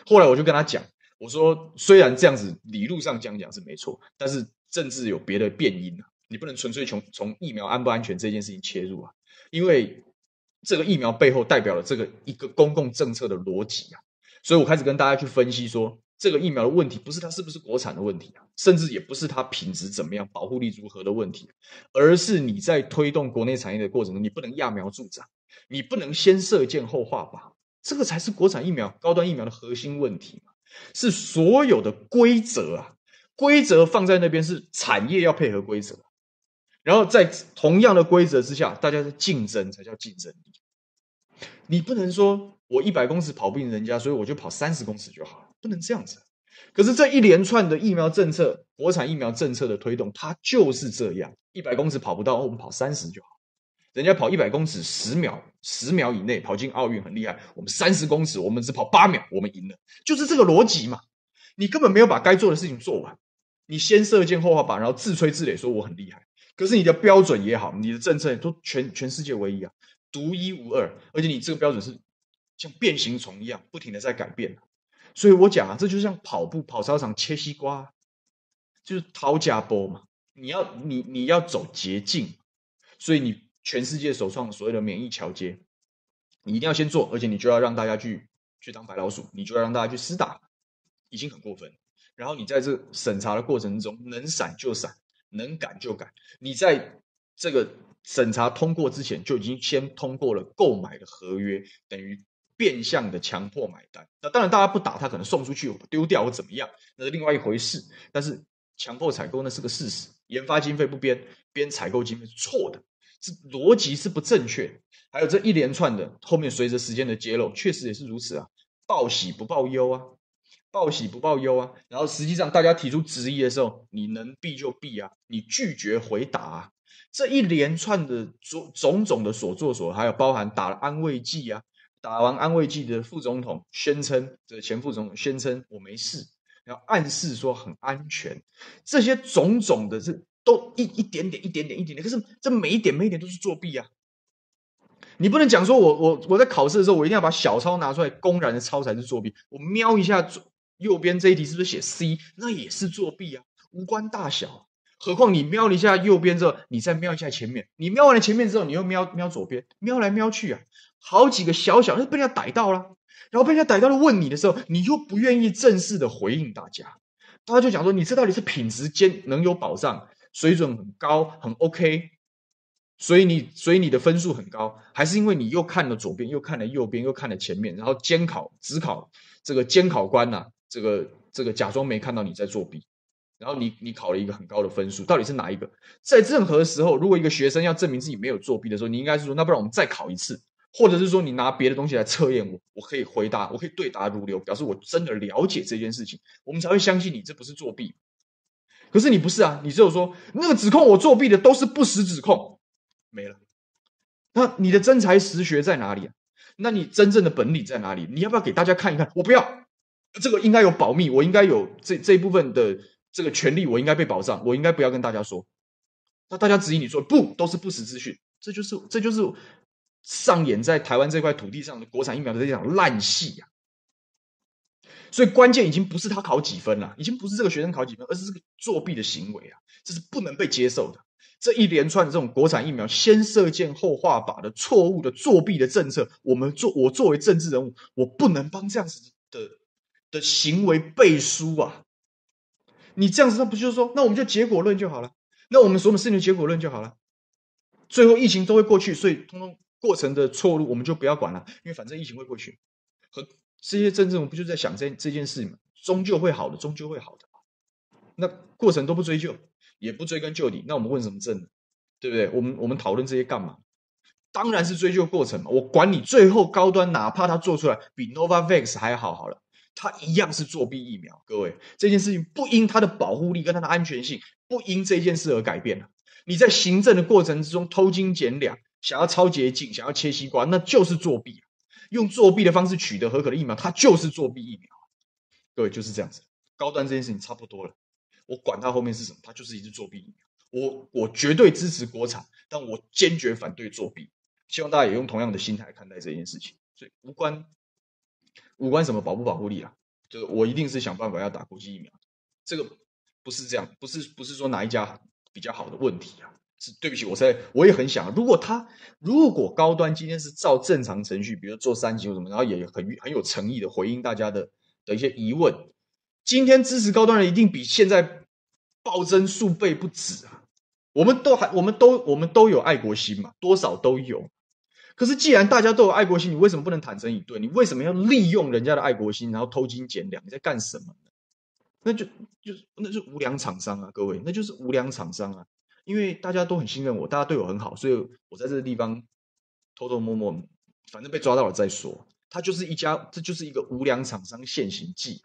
后来我就跟他讲，我说虽然这样子理论上讲讲是没错，但是政治有别的变因啊，你不能纯粹从从疫苗安不安全这件事情切入啊，因为这个疫苗背后代表了这个一个公共政策的逻辑啊，所以我开始跟大家去分析说。这个疫苗的问题不是它是不是国产的问题啊，甚至也不是它品质怎么样、保护力如何的问题，而是你在推动国内产业的过程中，你不能揠苗助长，你不能先射箭后画靶，这个才是国产疫苗、高端疫苗的核心问题嘛。是所有的规则啊，规则放在那边是产业要配合规则，然后在同样的规则之下，大家的竞争才叫竞争力。你不能说我一百公尺跑不赢人家，所以我就跑三十公尺就好了。不能这样子，可是这一连串的疫苗政策、国产疫苗政策的推动，它就是这样：一百公尺跑不到，我们跑三十就好。人家跑一百公尺十秒，十秒以内跑进奥运很厉害，我们三十公尺，我们只跑八秒，我们赢了，就是这个逻辑嘛。你根本没有把该做的事情做完，你先射箭后画靶，然后自吹自擂说我很厉害。可是你的标准也好，你的政策都全全世界唯一啊，独一无二，而且你这个标准是像变形虫一样，不停的在改变。所以我讲啊，这就像跑步跑操场切西瓜，就是掏家波嘛。你要你你要走捷径，所以你全世界首创所谓的免疫桥接，你一定要先做，而且你就要让大家去去当白老鼠，你就要让大家去施打，已经很过分。然后你在这审查的过程中，能闪就闪，能改就改。你在这个审查通过之前，就已经先通过了购买的合约，等于。变相的强迫买单，那当然大家不打，他可能送出去丢掉或怎么样，那是另外一回事。但是强迫采购那是个事实，研发经费不编，编采购经费是错的，是逻辑是不正确。还有这一连串的后面随着时间的揭露，确实也是如此啊，报喜不报忧啊，报喜不报忧啊。然后实际上大家提出质疑的时候，你能避就避啊，你拒绝回答啊，这一连串的种种种的所作所为，还有包含打了安慰剂啊。打完安慰剂的副总统宣称，这前副总统宣称我没事，然后暗示说很安全，这些种种的这都一一点点、一点点、一点点，可是这每一点每一点都是作弊啊！你不能讲说我我我在考试的时候，我一定要把小抄拿出来公然的抄才是作弊。我瞄一下右边这一题是不是写 C，那也是作弊啊，无关大小。何况你瞄了一下右边之后，你再瞄一下前面，你瞄完了前面之后，你又瞄瞄左边，瞄来瞄去啊。好几个小小，就被人家逮到了，然后被人家逮到了问你的时候，你又不愿意正式的回应大家，大家就讲说，你这到底是品质兼能有保障，水准很高，很 OK，所以你所以你的分数很高，还是因为你又看了左边，又看了右边，又看了前面，然后监考只考这个监考官呐、这个这个假装没看到你在作弊，然后你你考了一个很高的分数，到底是哪一个？在任何时候，如果一个学生要证明自己没有作弊的时候，你应该是说，那不然我们再考一次。或者是说你拿别的东西来测验我，我可以回答，我可以对答如流，表示我真的了解这件事情，我们才会相信你这不是作弊。可是你不是啊，你只有说那个指控我作弊的都是不实指控，没了。那你的真才实学在哪里啊？那你真正的本领在哪里？你要不要给大家看一看？我不要，这个应该有保密，我应该有这这一部分的这个权利，我应该被保障，我应该不要跟大家说。那大家质疑你说不，都是不实资讯，这就是这就是。上演在台湾这块土地上的国产疫苗的这场烂戏呀！所以关键已经不是他考几分了，已经不是这个学生考几分，而是这个作弊的行为啊！这是不能被接受的。这一连串的这种国产疫苗先射箭后画靶的错误的作弊的政策，我们作我作为政治人物，我不能帮这样子的的行为背书啊！你这样子，那不就是说，那我们就结果论就好了？那我们所有事情的结果论就好了？最后疫情都会过去，所以通通。过程的错误我们就不要管了，因为反正疫情会过去，和这些政治人物不就在想这这件事吗？终究会好的，终究会好的。那过程都不追究，也不追根究底，那我们问什么政呢？对不对？我们我们讨论这些干嘛？当然是追究过程嘛。我管你最后高端，哪怕他做出来比 Novavax 还好好了，它一样是作弊疫苗。各位，这件事情不因它的保护力跟它的安全性，不因这件事而改变了。你在行政的过程之中偷斤减两，想要抄捷径，想要切西瓜，那就是作弊。用作弊的方式取得合格的疫苗，它就是作弊疫苗。各位，就是这样子。高端这件事情差不多了，我管它后面是什么，它就是一支作弊疫苗。我我绝对支持国产，但我坚决反对作弊。希望大家也用同样的心态看待这件事情。所以无关无关什么保不保护力啊，就是我一定是想办法要打国际疫苗。这个不是这样，不是不是说哪一家比较好的问题啊。是对不起，我在我也很想，如果他如果高端今天是照正常程序，比如做三级或什么，然后也很很有诚意的回应大家的的一些疑问，今天支持高端人一定比现在暴增数倍不止啊。我们都还，我们都，我们都有爱国心嘛，多少都有。可是既然大家都有爱国心，你为什么不能坦诚以对？你为什么要利用人家的爱国心，然后偷斤减两？你在干什么呢？那就就是那就无良厂商啊，各位，那就是无良厂商啊。因为大家都很信任我，大家对我很好，所以我在这个地方偷偷摸摸，反正被抓到了再说。他就是一家，这就是一个无良厂商现形记。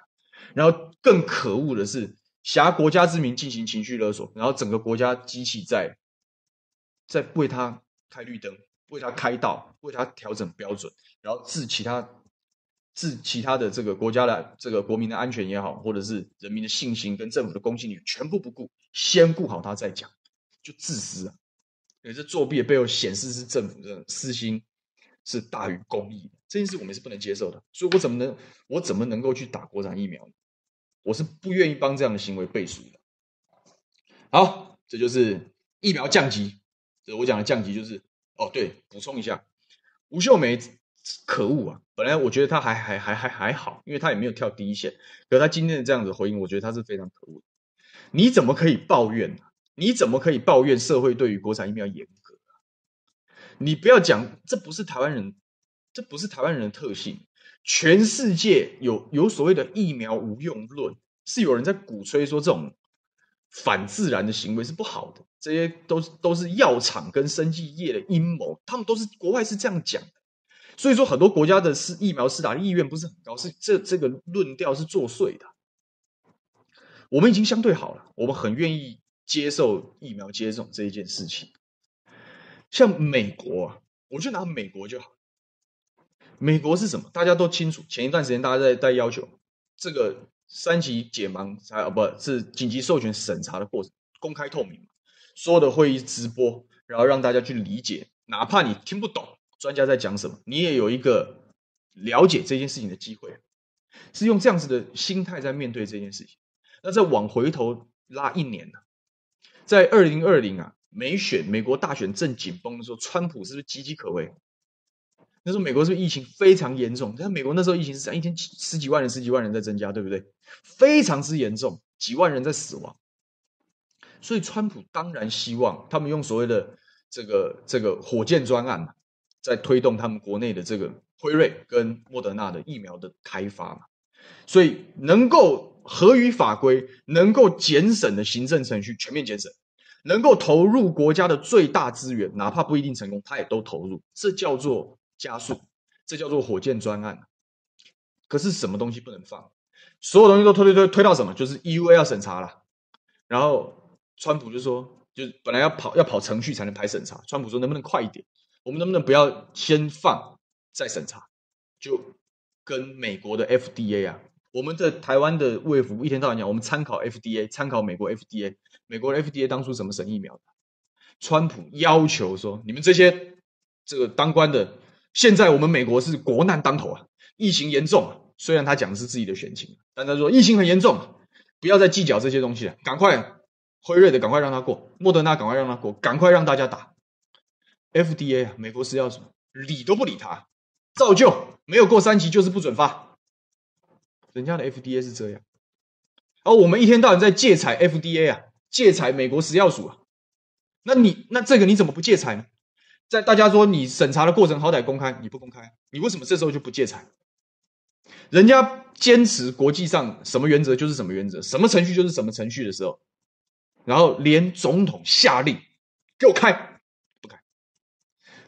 然后更可恶的是。挟国家之名进行情绪勒索，然后整个国家机器在在为他开绿灯，为他开道，为他调整标准，然后置其他置其他的这个国家的这个国民的安全也好，或者是人民的信心跟政府的公信力全部不顾，先顾好他再讲，就自私啊！所以这作弊的背后显示是政府的私心是大于公益的，这件事我们是不能接受的。所以我怎么能我怎么能够去打国产疫苗呢？我是不愿意帮这样的行为背书的。好，这就是疫苗降级。这我讲的降级就是，哦，对，补充一下，吴秀梅可恶啊！本来我觉得她还还还还还好，因为她也没有跳第一线。可是他今天的这样子回应，我觉得她是非常可恶的。你怎么可以抱怨呢？你怎么可以抱怨社会对于国产疫苗严格啊？你不要讲，这不是台湾人，这不是台湾人的特性。全世界有有所谓的疫苗无用论，是有人在鼓吹说这种反自然的行为是不好的，这些都都是药厂跟生技业的阴谋，他们都是国外是这样讲的，所以说很多国家的施疫苗施打意愿不是很高，是这这个论调是作祟的。我们已经相对好了，我们很愿意接受疫苗接种这一件事情。像美国啊，我就拿美国就好。美国是什么？大家都清楚。前一段时间，大家在在要求这个三级解盲，啊，不是紧急授权审查的过程公开透明，所有的会议直播，然后让大家去理解，哪怕你听不懂专家在讲什么，你也有一个了解这件事情的机会。是用这样子的心态在面对这件事情。那再往回头拉一年呢，在二零二零啊，美选美国大选正紧绷的时候，川普是不是岌岌可危？那时候美国是不是疫情非常严重？你看美国那时候疫情是一天十几万人、十几万人在增加，对不对？非常之严重，几万人在死亡。所以川普当然希望他们用所谓的这个这个火箭专案嘛，在推动他们国内的这个辉瑞跟莫德纳的疫苗的开发嘛。所以能够合于法规、能够减省的行政程序全面减省，能够投入国家的最大资源，哪怕不一定成功，他也都投入。这叫做。加速，这叫做火箭专案。可是什么东西不能放？所有东西都推推推推到什么？就是 EUA 要审查了。然后川普就说，就本来要跑要跑程序才能排审查。川普说，能不能快一点？我们能不能不要先放再审查？就跟美国的 FDA 啊，我们的台湾的卫福一天到晚讲，我们参考 FDA，参考美国 FDA。美国的 FDA 当初怎么审疫苗的？川普要求说，你们这些这个当官的。现在我们美国是国难当头啊，疫情严重啊。虽然他讲的是自己的选情，但他说疫情很严重，不要再计较这些东西了，赶快辉瑞的赶快让他过，莫德纳赶快让他过，赶快让大家打。FDA 啊，美国是要什么？理都不理他，照旧没有过三级就是不准发。人家的 FDA 是这样，而我们一天到晚在借采 FDA 啊，借采美国食药署啊，那你那这个你怎么不借采呢？在大家说你审查的过程好歹公开，你不公开，你为什么这时候就不借采？人家坚持国际上什么原则就是什么原则，什么程序就是什么程序的时候，然后连总统下令给我开，不开，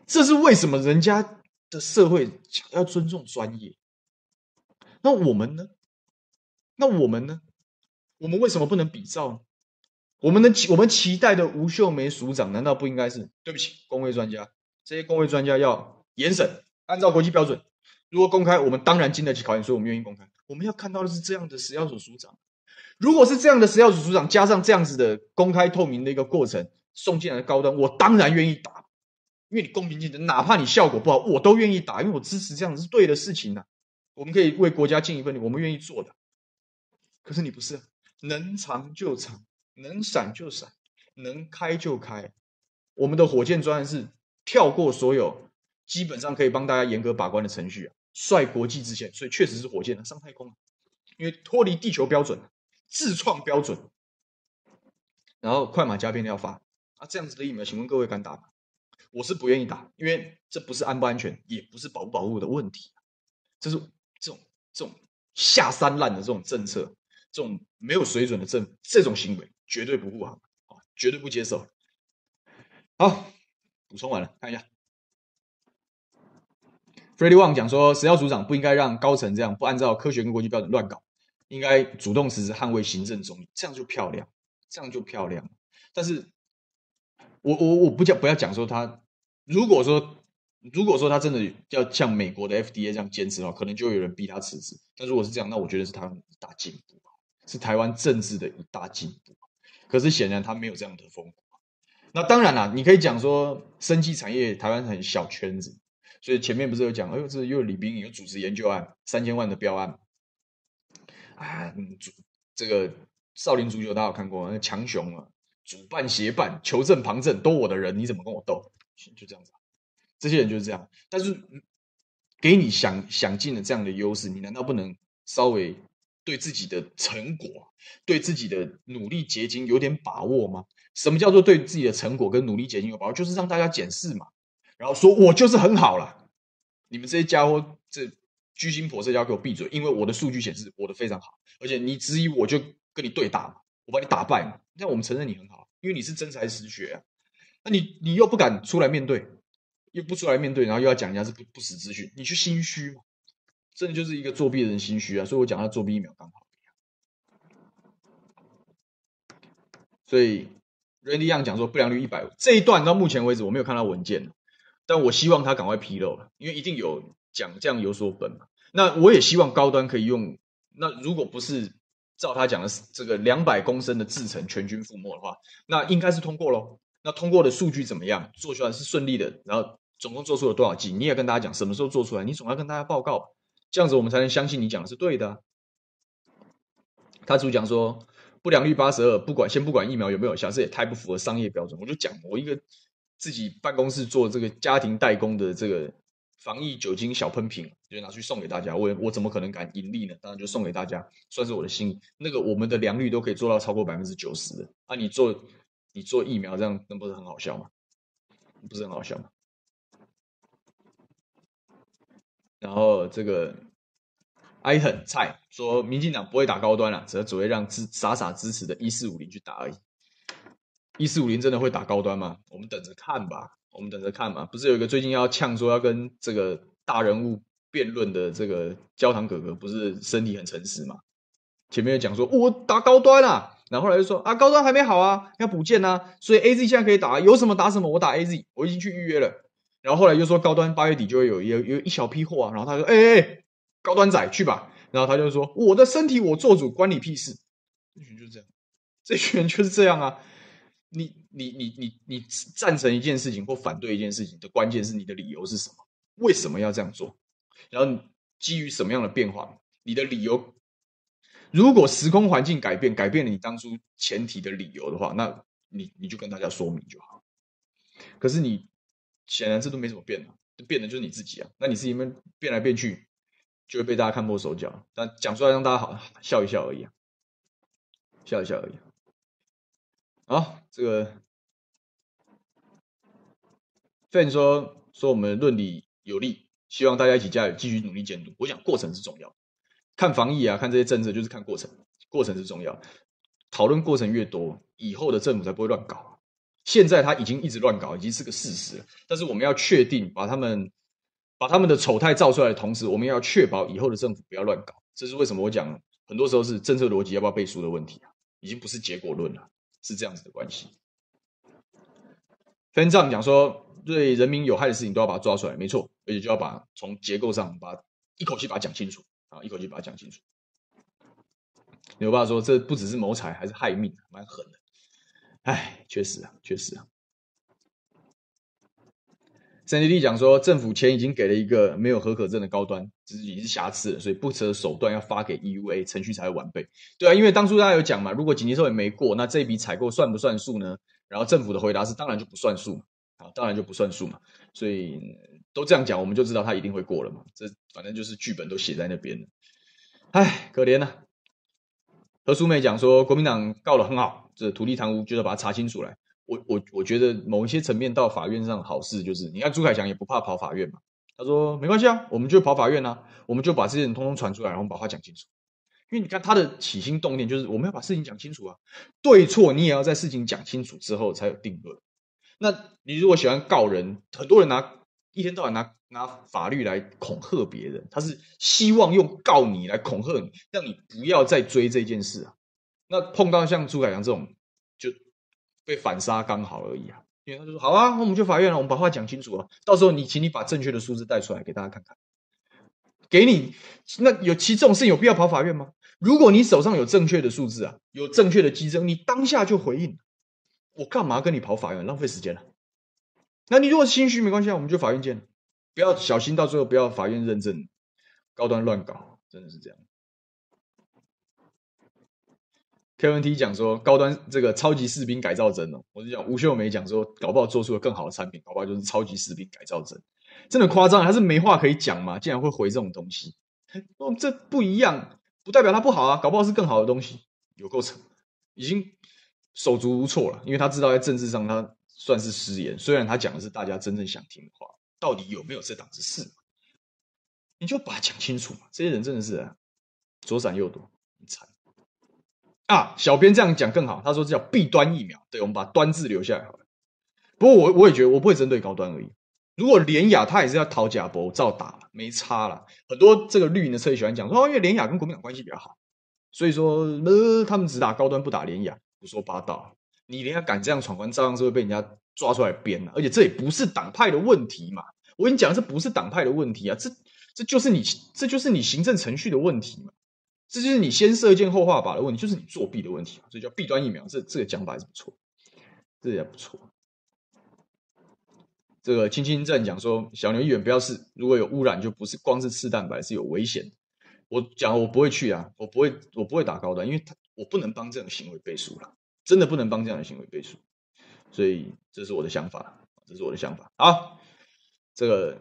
这是为什么？人家的社会要尊重专业，那我们呢？那我们呢？我们为什么不能比照呢？我们的我们期待的吴秀梅署长，难道不应该是？对不起，公卫专家，这些公卫专家要严审，按照国际标准。如果公开，我们当然经得起考验，所以我们愿意公开。我们要看到的是这样的食药署署长。如果是这样的食药署署长，加上这样子的公开透明的一个过程，送进来的高端，我当然愿意打，因为你公平竞争，哪怕你效果不好，我都愿意打，因为我支持这样是对的事情呐、啊。我们可以为国家尽一份力，我们愿意做的。可是你不是，能藏就藏，能闪就闪，能开就开。我们的火箭专案是跳过所有基本上可以帮大家严格把关的程序啊，率国际之先，所以确实是火箭上太空，因为脱离地球标准。自创标准，然后快马加鞭的要发啊，这样子的疫苗，请问各位敢打吗？我是不愿意打，因为这不是安不安全，也不是保不保护的问题，这是这种下三滥的这种政策，这种没有水准的政这种行为，绝对不护航啊，绝对不接受。好，补充完了，看一下，Freddy Wang 讲说，食药组长不应该让高层这样不按照科学跟国际标准乱搞。应该主动实施，捍卫行政中立，这样就漂亮，这样就漂亮。但是，我我我不讲，不要讲说他，如果说如果说他真的要像美国的 FDA 这样坚持的话，可能就有人逼他辞职。但如果是这样，那我觉得是他一大进步，是台湾政治的一大进步。可是显然他没有这样的风骨。那当然啦，你可以讲说，生技产业台湾很小圈子，所以前面不是有讲，哎呦，这又有李秉颖有主持研究案，三千万的标案。啊，主这个少林足球大家有看过？那强雄啊，主办协办，求证旁证，都我的人，你怎么跟我斗？就这样子，这些人就是这样。但是给你想想尽了这样的优势，你难道不能稍微对自己的成果、对自己的努力结晶有点把握吗？什么叫做对自己的成果跟努力结晶有把握？就是让大家检视嘛，然后说我就是很好了。你们这些家伙，这。居心叵测，要给我闭嘴！因为我的数据显示我的非常好，而且你质疑我就跟你对打嘛，我把你打败嘛。那我们承认你很好，因为你是真才实学啊。那你你又不敢出来面对，又不出来面对，然后又要讲人家是不不实资讯，你去心虚嘛？真的就是一个作弊的人心虚啊！所以我讲他作弊一秒刚好。所以 Randy Young 讲说不良率一百五这一段到目前为止我没有看到文件，但我希望他赶快披露了，因为一定有讲这样有所本嘛。那我也希望高端可以用。那如果不是照他讲的这个两百公升的制成全军覆没的话，那应该是通过喽。那通过的数据怎么样？做出来是顺利的，然后总共做出了多少剂？你也跟大家讲什么时候做出来？你总要跟大家报告，这样子我们才能相信你讲的是对的。他主讲说不良率八十二，不管先不管疫苗有没有效，这也太不符合商业标准。我就讲我一个自己办公室做这个家庭代工的这个。防疫酒精小喷瓶，就拿去送给大家。我我怎么可能敢盈利呢？当然就送给大家，算是我的心意。那个我们的良率都可以做到超过百分之九十的。啊，你做你做疫苗这样，那不是很好笑吗？不是很好笑吗？然后这个艾很菜说，民进党不会打高端了，只只会让支傻傻支持的一四五零去打而已。一四五零真的会打高端吗？我们等着看吧。我们等着看嘛，不是有一个最近要呛说要跟这个大人物辩论的这个焦糖哥哥，不是身体很诚实嘛？前面讲说我打高端啊，然后后来就说啊高端还没好啊，要补件啊，所以 AZ 现在可以打，有什么打什么，我打 AZ，我已经去预约了。然后后来又说高端八月底就会有有有一小批货啊，然后他说哎哎、高端仔去吧，然后他就说我的身体我做主，关你屁事。这群就是这样，这群人就是这样啊。你你你你你赞成一件事情或反对一件事情的关键是你的理由是什么？为什么要这样做？然后基于什么样的变化？你的理由，如果时空环境改变，改变了你当初前提的理由的话，那你你就跟大家说明就好。可是你显然这都没怎么变啊，变的就是你自己啊。那你自己们变来变去，就会被大家看破手脚。但讲出来让大家好笑一笑而已啊，笑一笑而已。好，这个 fan 说说我们论理有力，希望大家一起加油，继续努力监督。我想过程是重要，看防疫啊，看这些政策就是看过程，过程是重要。讨论过程越多，以后的政府才不会乱搞。现在他已经一直乱搞，已经是个事实了。但是我们要确定把他们把他们的丑态造出来的同时，我们要确保以后的政府不要乱搞。这是为什么我讲很多时候是政策逻辑要不要背书的问题啊，已经不是结果论了，是这样子的关系。分账讲说，对人民有害的事情都要把它抓出来，没错，而且就要把从结构上把一口气把它讲清楚啊，一口气把它讲清楚。牛爸说，这不只是谋财，还是害命，蛮狠的。哎，确实啊，确实啊。三 D D 讲说，政府钱已经给了一个没有核可证的高端，只是已经是瑕疵了，所以不择手段要发给 EUA，程序才会完备。对啊，因为当初大家有讲嘛，如果紧急授权没过，那这笔采购算不算数呢？然后政府的回答是，当然就不算数嘛，啊，当然就不算数嘛。所以都这样讲，我们就知道他一定会过了嘛。这反正就是剧本都写在那边了。唉，可怜呐、何淑妹讲说，国民党告得很好，这土地贪污就要把它查清楚来。我我我觉得某一些层面到法院上好事就是，你看朱凯翔也不怕跑法院嘛，他说没关系啊，我们就跑法院啊，我们就把这些人通通传出来，然后把话讲清楚。因为你看他的起心动念就是我们要把事情讲清楚啊，对错你也要在事情讲清楚之后才有定论。那你如果喜欢告人，很多人拿一天到晚拿拿法律来恐吓别人，他是希望用告你来恐吓你，让你不要再追这件事啊。那碰到像朱凯翔这种就。被反杀刚好而已啊，因为他就说好啊，那我们去法院了，我们把话讲清楚了。到时候你，请你把正确的数字带出来给大家看看。给你，那有其这种事有必要跑法院吗？如果你手上有正确的数字啊，有正确的迹证，你当下就回应，我干嘛跟你跑法院，浪费时间了。那你如果心虚没关系啊，我们就法院见，不要小心到最后不要法院认证，高端乱搞，真的是这样。KNT 讲说高端这个超级士兵改造针哦，我就讲吴秀梅讲说，搞不好做出了更好的产品，搞不好就是超级士兵改造针，真的夸张，还是没话可以讲嘛？竟然会回这种东西，哦，这不一样，不代表它不好啊，搞不好是更好的东西，有够扯，已经手足无措了，因为他知道在政治上他算是失言，虽然他讲的是大家真正想听的话，到底有没有这档子事？你就把它讲清楚嘛，这些人真的是啊，左闪右躲，很惨。啊，小编这样讲更好。他说这叫弊端疫苗，对，我们把“端”字留下来好了。不过我我也觉得，我不会针对高端而已。如果联雅他也是要讨假博，照打，没差了。很多这个绿营的车喜欢讲说，哦，因为联雅跟国民党关系比较好，所以说呃，他们只打高端不打联雅，胡说八道。你连雅敢这样闯关，照样是会被人家抓出来编的。而且这也不是党派的问题嘛，我跟你讲，这不是党派的问题啊，这这就是你这就是你行政程序的问题嘛。这就是你先射箭后画靶的问题，就是你作弊的问题，所以叫弊端疫苗。这这个讲法还是不错，这也不错。这个青青正讲说，小牛议员不要试，如果有污染，就不是光是次蛋白，是有危险。我讲我不会去啊，我不会，我不会打高端，因为他我不能帮这种行为背书了，真的不能帮这样的行为背书。所以这是我的想法，这是我的想法。好，这个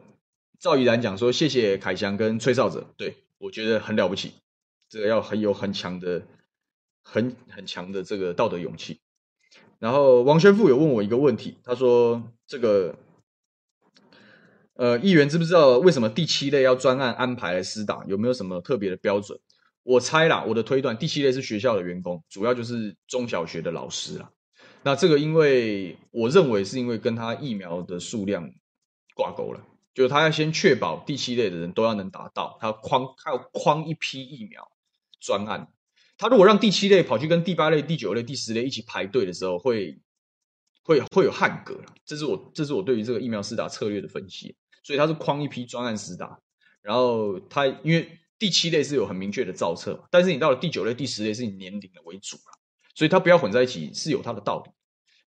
赵怡然讲说，谢谢凯翔跟吹哨者，对，我觉得很了不起。这个要很有很强的、很很强的这个道德勇气。然后王宣富有问我一个问题，他说：“这个呃，议员知不知道为什么第七类要专案安排来私打？有没有什么特别的标准？”我猜啦，我的推断，第七类是学校的员工，主要就是中小学的老师啦。那这个，因为我认为是因为跟他疫苗的数量挂钩了，就是他要先确保第七类的人都要能达到，他要框，他要框一批疫苗。专案，他如果让第七类跑去跟第八类、第九类、第十类一起排队的时候，会会会有汉格。这是我这是我对于这个疫苗施打策略的分析。所以他是框一批专案施打，然后他因为第七类是有很明确的造册，但是你到了第九类、第十类是以年龄的为主，所以他不要混在一起是有他的道理。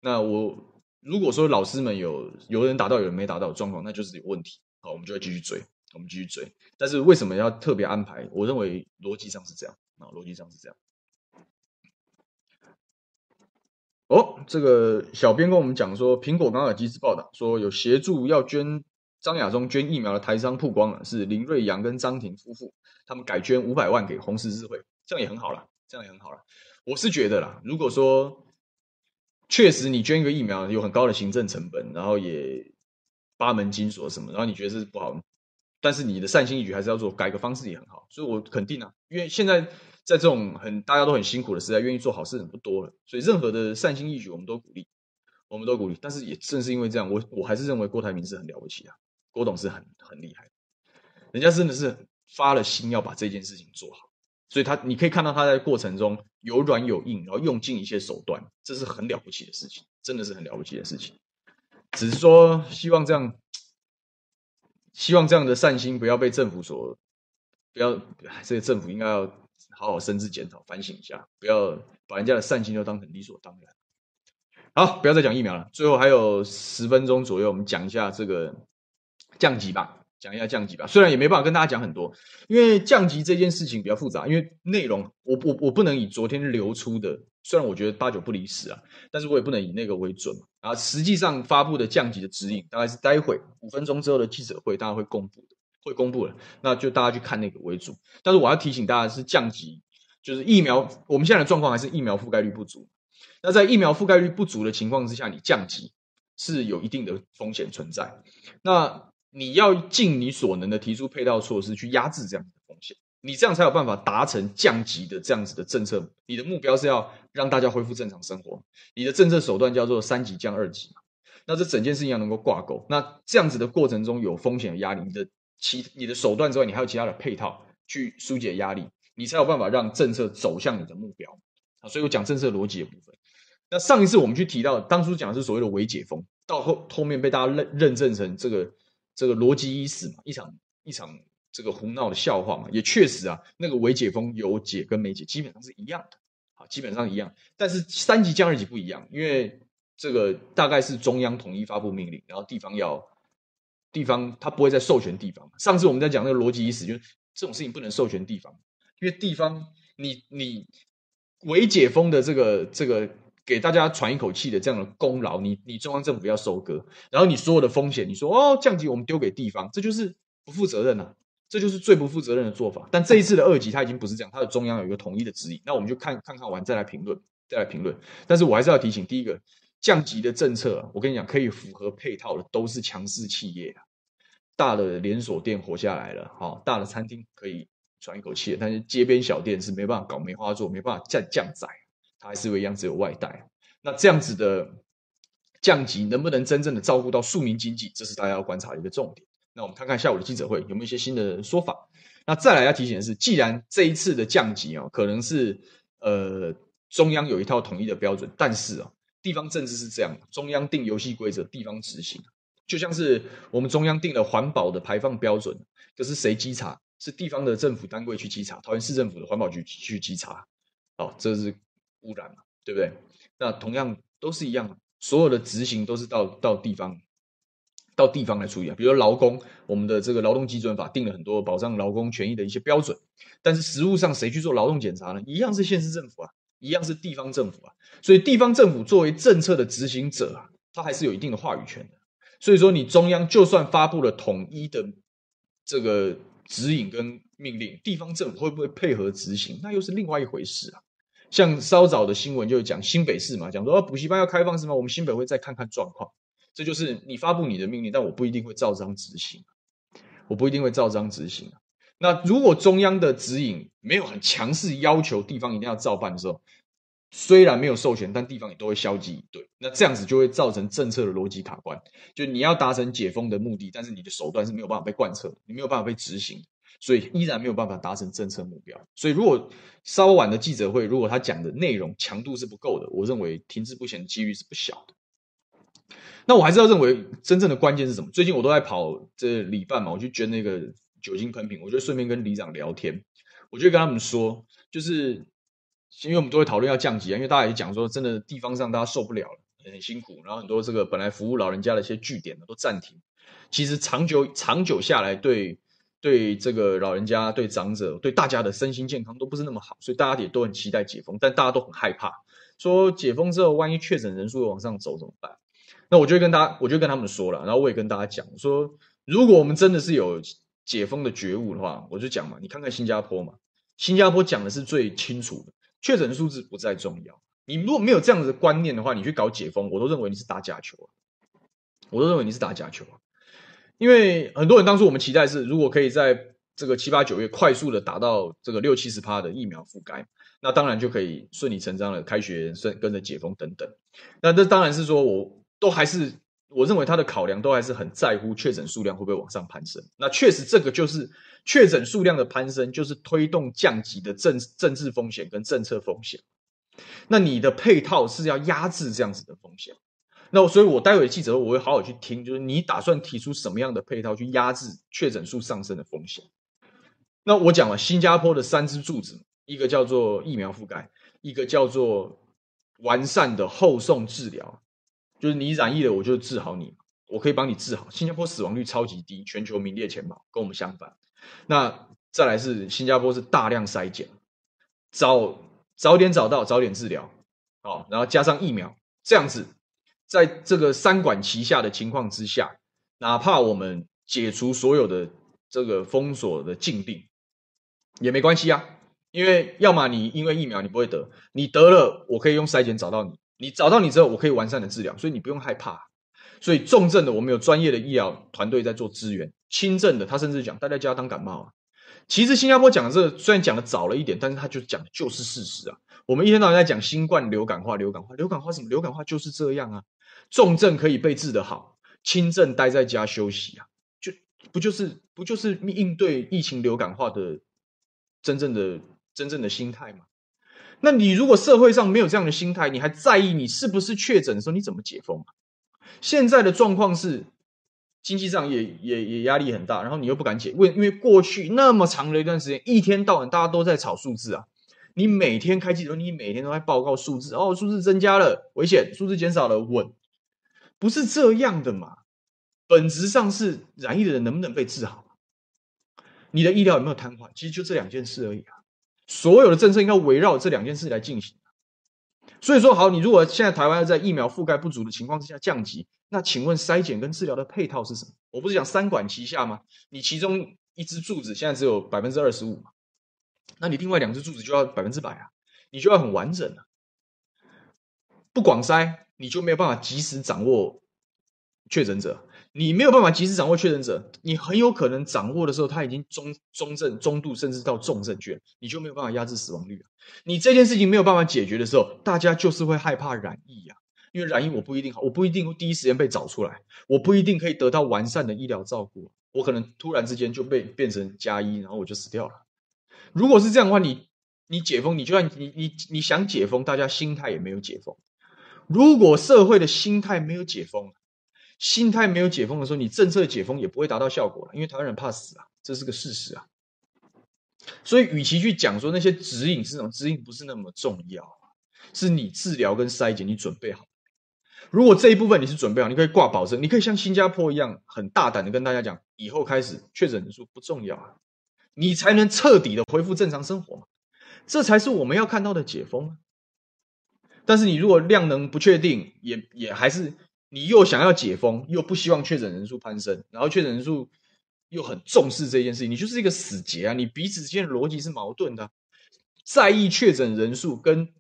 那我如果说老师们有有人达到，有人没达到的状况，那就是有问题。好，我们就会继续追。我们继续追，但是为什么要特别安排？我认为逻辑上是这样啊，逻辑上是这样。哦，这个小编跟我们讲说，苹果刚刚有及时报道说，有协助要捐张亚中捐疫苗的台商曝光了，是林瑞阳跟张婷夫妇，他们改捐五百万给红十字会，这样也很好了，这样也很好了。我是觉得啦，如果说确实你捐一个疫苗有很高的行政成本，然后也八门金锁什么，然后你觉得是不好。但是你的善心义举还是要做，改个方式也很好，所以我肯定啊，因为现在在这种很大家都很辛苦的时代，愿意做好事的人不多了，所以任何的善心义举我们都鼓励，我们都鼓励。但是也正是因为这样，我我还是认为郭台铭是很了不起啊，郭董是很很厉害，人家真的是发了心要把这件事情做好，所以他你可以看到他在过程中有软有硬，然后用尽一些手段，这是很了不起的事情，真的是很了不起的事情。只是说希望这样，希望这样的善心不要被政府所，不要这个政府应该要好好深自检讨反省一下，不要把人家的善心就当成理所当然。好，不要再讲疫苗了，最后还有十分钟左右，我们讲一下这个降级吧。讲一下降级吧，虽然也没办法跟大家讲很多，因为降级这件事情比较复杂，因为内容我我我不能以昨天流出的，虽然我觉得八九不离十啊，但是我也不能以那个为准。啊，实际上发布的降级的指引，大概是待会五分钟之后的记者会，大家会公布的，会公布的，那就大家去看那个为主。但是我要提醒大家是降级，就是疫苗，我们现在的状况还是疫苗覆盖率不足。那在疫苗覆盖率不足的情况之下，你降级是有一定的风险存在。那你要尽你所能的提出配套措施去压制这样子的风险，你这样才有办法达成降级的这样子的政策。你的目标是要让大家恢复正常生活，你的政策手段叫做三级降二级。那这整件事情要能够挂钩，那这样子的过程中有风险的压力，你的其你的手段之外，你还有其他的配套去疏解压力，你才有办法让政策走向你的目标啊。所以我讲政策逻辑的部分。那上一次我们去提到，当初讲的是所谓的微解封，到后后面被大家认认证成这个。这个逻辑已死嘛，一场一场这个胡闹的笑话嘛，也确实啊，那个伪解封有解跟没解基本上是一样的，好，基本上一样。但是三级降二级不一样，因为这个大概是中央统一发布命令，然后地方要地方他不会再授权地方。上次我们在讲那个逻辑已死，就是这种事情不能授权地方，因为地方你你伪解封的这个这个。给大家喘一口气的这样的功劳，你你中央政府要收割，然后你所有的风险，你说哦降级我们丢给地方，这就是不负责任呐、啊，这就是最不负责任的做法。但这一次的二级它已经不是这样，它的中央有一个统一的指引，那我们就看看看完再来评论，再来评论。但是我还是要提醒，第一个降级的政策，我跟你讲，可以符合配套的都是强势企业啊，大的连锁店活下来了，好，大的餐厅可以喘一口气，但是街边小店是没办法搞梅花座，没办法降降载。它还是一样，只有外带。那这样子的降级能不能真正的照顾到庶民经济？这是大家要观察的一个重点。那我们看看下午的记者会有没有一些新的说法。那再来要提醒的是，既然这一次的降级啊，可能是呃中央有一套统一的标准，但是啊，地方政治是这样，中央定游戏规则，地方执行。就像是我们中央定了环保的排放标准，可是谁稽查？是地方的政府单位去稽查，桃园市政府的环保局去稽查。哦，这是。污染嘛，对不对？那同样都是一样，所有的执行都是到到地方，到地方来处理啊。比如劳工，我们的这个劳动基准法定了很多保障劳工权益的一些标准，但是实务上谁去做劳动检查呢？一样是县市政府啊，一样是地方政府啊。所以地方政府作为政策的执行者啊，他还是有一定的话语权的。所以说，你中央就算发布了统一的这个指引跟命令，地方政府会不会配合执行，那又是另外一回事啊。像稍早的新闻就讲新北市嘛，讲说补习班要开放是吗？我们新北会再看看状况。这就是你发布你的命令，但我不一定会照章执行，我不一定会照章执行。那如果中央的指引没有很强势要求地方一定要照办的时候，虽然没有授权，但地方也都会消极以对。那这样子就会造成政策的逻辑卡关，就你要达成解封的目的，但是你的手段是没有办法被贯彻，你没有办法被执行。所以依然没有办法达成政策目标。所以如果稍晚的记者会，如果他讲的内容强度是不够的，我认为停滞不前的几率是不小的。那我还是要认为真正的关键是什么？最近我都在跑这里办嘛，我去捐那个酒精喷瓶，我就顺便跟里长聊天，我就跟他们说，就是因为我们都会讨论要降级啊，因为大家也讲说，真的地方上大家受不了了，很辛苦，然后很多这个本来服务老人家的一些据点呢都暂停。其实长久长久下来对。对这个老人家、对长者、对大家的身心健康都不是那么好，所以大家也都很期待解封，但大家都很害怕，说解封之后万一确诊人数又往上走怎么办？那我就跟大家，我就跟他们说了，然后我也跟大家讲说，如果我们真的是有解封的觉悟的话，我就讲嘛，你看看新加坡嘛，新加坡讲的是最清楚的，确诊数字不再重要。你如果没有这样子的观念的话，你去搞解封，我都认为你是打假球啊，我都认为你是打假球啊。因为很多人当初我们期待是，如果可以在这个七八九月快速的达到这个六七十趴的疫苗覆盖，那当然就可以顺理成章的开学，顺跟着解封等等。那这当然是说，我都还是我认为他的考量都还是很在乎确诊数量会不会往上攀升。那确实，这个就是确诊数量的攀升，就是推动降级的政政治风险跟政策风险。那你的配套是要压制这样子的风险。那所以，我待会记者我会好好去听，就是你打算提出什么样的配套去压制确诊数上升的风险？那我讲了新加坡的三支柱子，一个叫做疫苗覆盖，一个叫做完善的后送治疗，就是你染疫了，我就治好你，我可以帮你治好。新加坡死亡率超级低，全球名列前茅，跟我们相反。那再来是新加坡是大量筛检，早早点找到，早点治疗，哦，然后加上疫苗，这样子。在这个三管齐下的情况之下，哪怕我们解除所有的这个封锁的禁令，也没关系啊。因为要么你因为疫苗你不会得，你得了我可以用筛检找到你，你找到你之后我可以完善的治疗，所以你不用害怕。所以重症的我们有专业的医疗团队在做支援，轻症的他甚至讲大家当感冒啊。其实新加坡讲的这个虽然讲的早了一点，但是他就讲的就是事实啊。我们一天到晚在讲新冠流感化，流感化，流感化什么？流感化就是这样啊。重症可以被治得好，轻症待在家休息啊，就不就是不就是应对疫情流感化的真正的真正的心态吗？那你如果社会上没有这样的心态，你还在意你是不是确诊的时候，你怎么解封啊？现在的状况是经济上也也也压力很大，然后你又不敢解，为因为过去那么长的一段时间，一天到晚大家都在炒数字啊。你每天开记者会，你每天都在报告数字哦，数字增加了危险，数字减少了稳。不是这样的嘛？本质上是染疫的人能不能被治好？你的医疗有没有瘫痪？其实就这两件事而已啊！所有的政策应该围绕这两件事来进行。所以说，好，你如果现在台湾要在疫苗覆盖不足的情况之下降级，那请问筛检跟治疗的配套是什么？我不是讲三管齐下吗？你其中一支柱子现在只有百分之二十五嘛，那你另外两支柱子就要百分之百啊，你就要很完整啊，不广筛。你就没有办法及时掌握确诊者，你没有办法及时掌握确诊者，你很有可能掌握的时候他已经中中症、中度，甚至到重症去了，你就没有办法压制死亡率。你这件事情没有办法解决的时候，大家就是会害怕染疫呀，因为染疫我不一定好，我不一定会第一时间被找出来，我不一定可以得到完善的医疗照顾，我可能突然之间就被变成加一，然后我就死掉了。如果是这样的话，你你解封，你就算你你你想解封，大家心态也没有解封。如果社会的心态没有解封，心态没有解封的时候，你政策解封也不会达到效果了，因为台湾人怕死啊，这是个事实啊。所以，与其去讲说那些指引是什么，指引不是那么重要，是你治疗跟筛检你准备好。如果这一部分你是准备好，你可以挂保证，你可以像新加坡一样很大胆的跟大家讲，以后开始确诊人数不重要啊，你才能彻底的恢复正常生活嘛，这才是我们要看到的解封。但是你如果量能不确定，也也还是你又想要解封，又不希望确诊人数攀升，然后确诊人数又很重视这件事情，你就是一个死结啊！你彼此之间的逻辑是矛盾的，在意确诊人数跟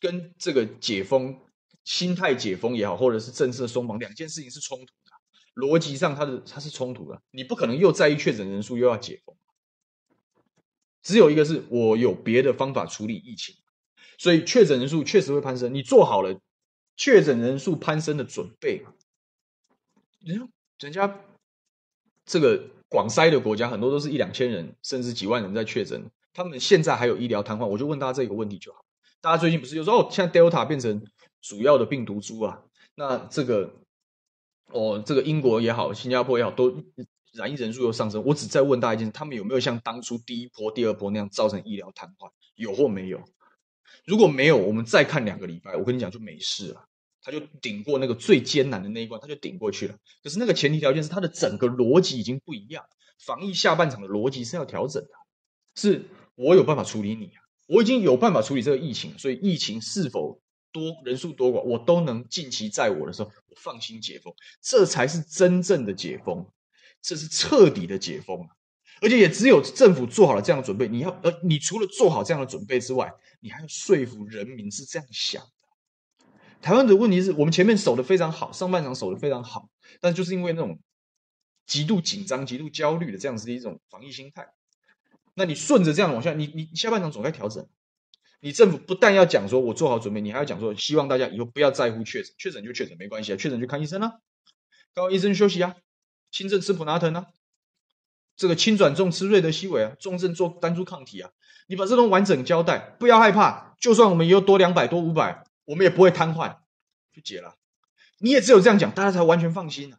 跟这个解封心态解封也好，或者是政策松绑两件事情是冲突的，逻辑上它的它是冲突的，你不可能又在意确诊人数又要解封，只有一个是我有别的方法处理疫情。所以确诊人数确实会攀升，你做好了确诊人数攀升的准备？人人家这个广筛的国家很多都是一两千人甚至几万人在确诊，他们现在还有医疗瘫痪，我就问大家这个问题就好。大家最近不是就说哦，现在 Delta 变成主要的病毒株啊？那这个哦，这个英国也好，新加坡也好，都染疫人数又上升。我只在问大家一件事：他们有没有像当初第一波、第二波那样造成医疗瘫痪？有或没有？如果没有，我们再看两个礼拜，我跟你讲就没事了，他就顶过那个最艰难的那一关，他就顶过去了。可是那个前提条件是他的整个逻辑已经不一样，防疫下半场的逻辑是要调整的，是我有办法处理你啊，我已经有办法处理这个疫情，所以疫情是否多人数多寡，我都能尽其在我的时候，我放心解封，这才是真正的解封，这是彻底的解封。而且也只有政府做好了这样的准备，你要呃，你除了做好这样的准备之外，你还要说服人民是这样想的。台湾的问题是我们前面守得非常好，上半场守得非常好，但就是因为那种极度紧张、极度焦虑的这样子的一种防疫心态，那你顺着这样往下，你你下半场总该调整。你政府不但要讲说我做好准备，你还要讲说希望大家以后不要在乎确诊，确诊就确诊没关系啊，确诊就看医生啊。告医生休息啊，轻症吃普拿疼啊，这个轻转重吃瑞德西韦啊，重症做单株抗体啊。你把这种完整交代，不要害怕，就算我们以后多两百多五百，我们也不会瘫痪，就解了。你也只有这样讲，大家才完全放心啊。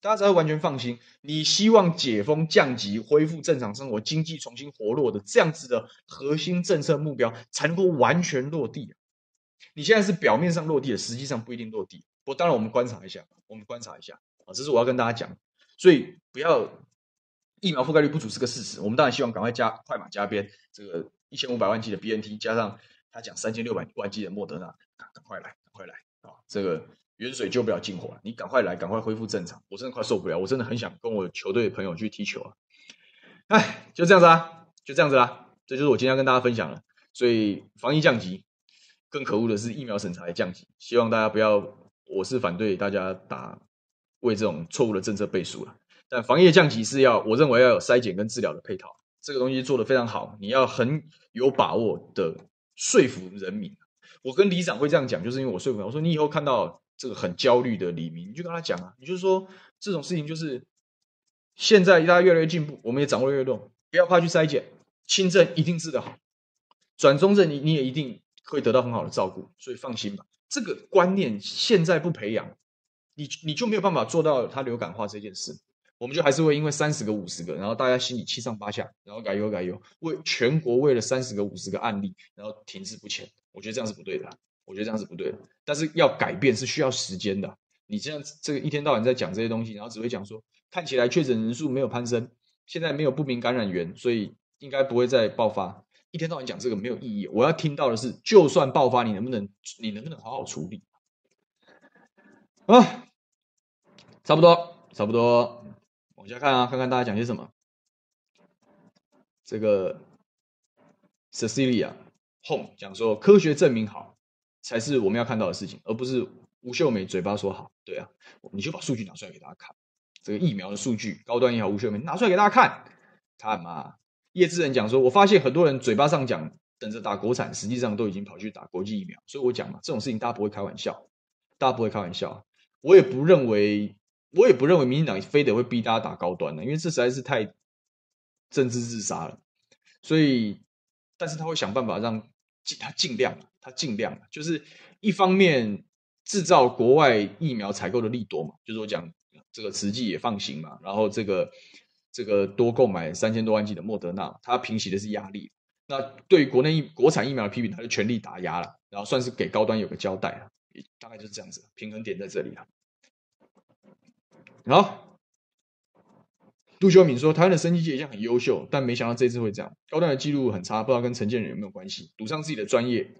大家才会完全放心。你希望解封降级、恢复正常生活、经济重新活络的这样子的核心政策目标，才能够完全落地。你现在是表面上落地了，实际上不一定落地。不过当然，我们观察一下，我们观察一下啊，这是我要跟大家讲。所以不要疫苗覆盖率不足是个事实。我们当然希望赶快加快马加鞭，这个一千五百万剂的 BNT 加上他讲三千六百万剂的莫德纳，赶快来，赶快来啊！这个。远水救不了近火，你赶快来，赶快恢复正常。我真的快受不了，我真的很想跟我球队的朋友去踢球啊！哎，就这样子啊，就这样子啦。这就是我今天要跟大家分享的。所以防疫降级，更可恶的是疫苗审查的降级。希望大家不要，我是反对大家打为这种错误的政策背书了。但防疫降级是要，我认为要有筛检跟治疗的配套，这个东西做得非常好，你要很有把握的说服人民。我跟里长会这样讲，就是因为我说服他，我说你以后看到。这个很焦虑的李明，你就跟他讲啊，你就说这种事情就是现在大家越来越进步，我们也掌握越多，不要怕去筛检，轻症一定治得好，转中症你你也一定会得到很好的照顾，所以放心吧。这个观念现在不培养，你你就没有办法做到它流感化这件事，我们就还是会因为三十个五十个，然后大家心里七上八下，然后改优改优，为全国为了三十个五十个案例，然后停滞不前，我觉得这样是不对的。我觉得这样是不对的，但是要改变是需要时间的。你这样这个一天到晚在讲这些东西，然后只会讲说看起来确诊人数没有攀升，现在没有不明感染源，所以应该不会再爆发。一天到晚讲这个没有意义。我要听到的是，就算爆发，你能不能你能不能好好处理？啊，差不多，差不多，往下看啊，看看大家讲些什么。这个 Cecilia Home 讲说科学证明好。才是我们要看到的事情，而不是吴秀梅嘴巴说好。对啊，你就把数据拿出来给大家看。这个疫苗的数据，高端也好，吴秀美拿出来给大家看。看嘛，叶志仁讲说，我发现很多人嘴巴上讲等着打国产，实际上都已经跑去打国际疫苗。所以我讲嘛，这种事情大家不会开玩笑，大家不会开玩笑。我也不认为，我也不认为民进党非得会逼大家打高端的，因为这实在是太政治自杀了。所以，但是他会想办法让尽他尽量。他尽量就是一方面制造国外疫苗采购的利多嘛，就是我讲这个慈济也放行嘛，然后这个这个多购买三千多万剂的莫德纳，他平息的是压力。那对于国内疫国产疫苗的批评，他就全力打压了，然后算是给高端有个交代了，大概就是这样子，平衡点在这里了。好。杜修敏说：“台湾的生技界一向很优秀，但没想到这次会这样。高端的记录很差，不知道跟陈建仁有没有关系？赌上自己的专业。”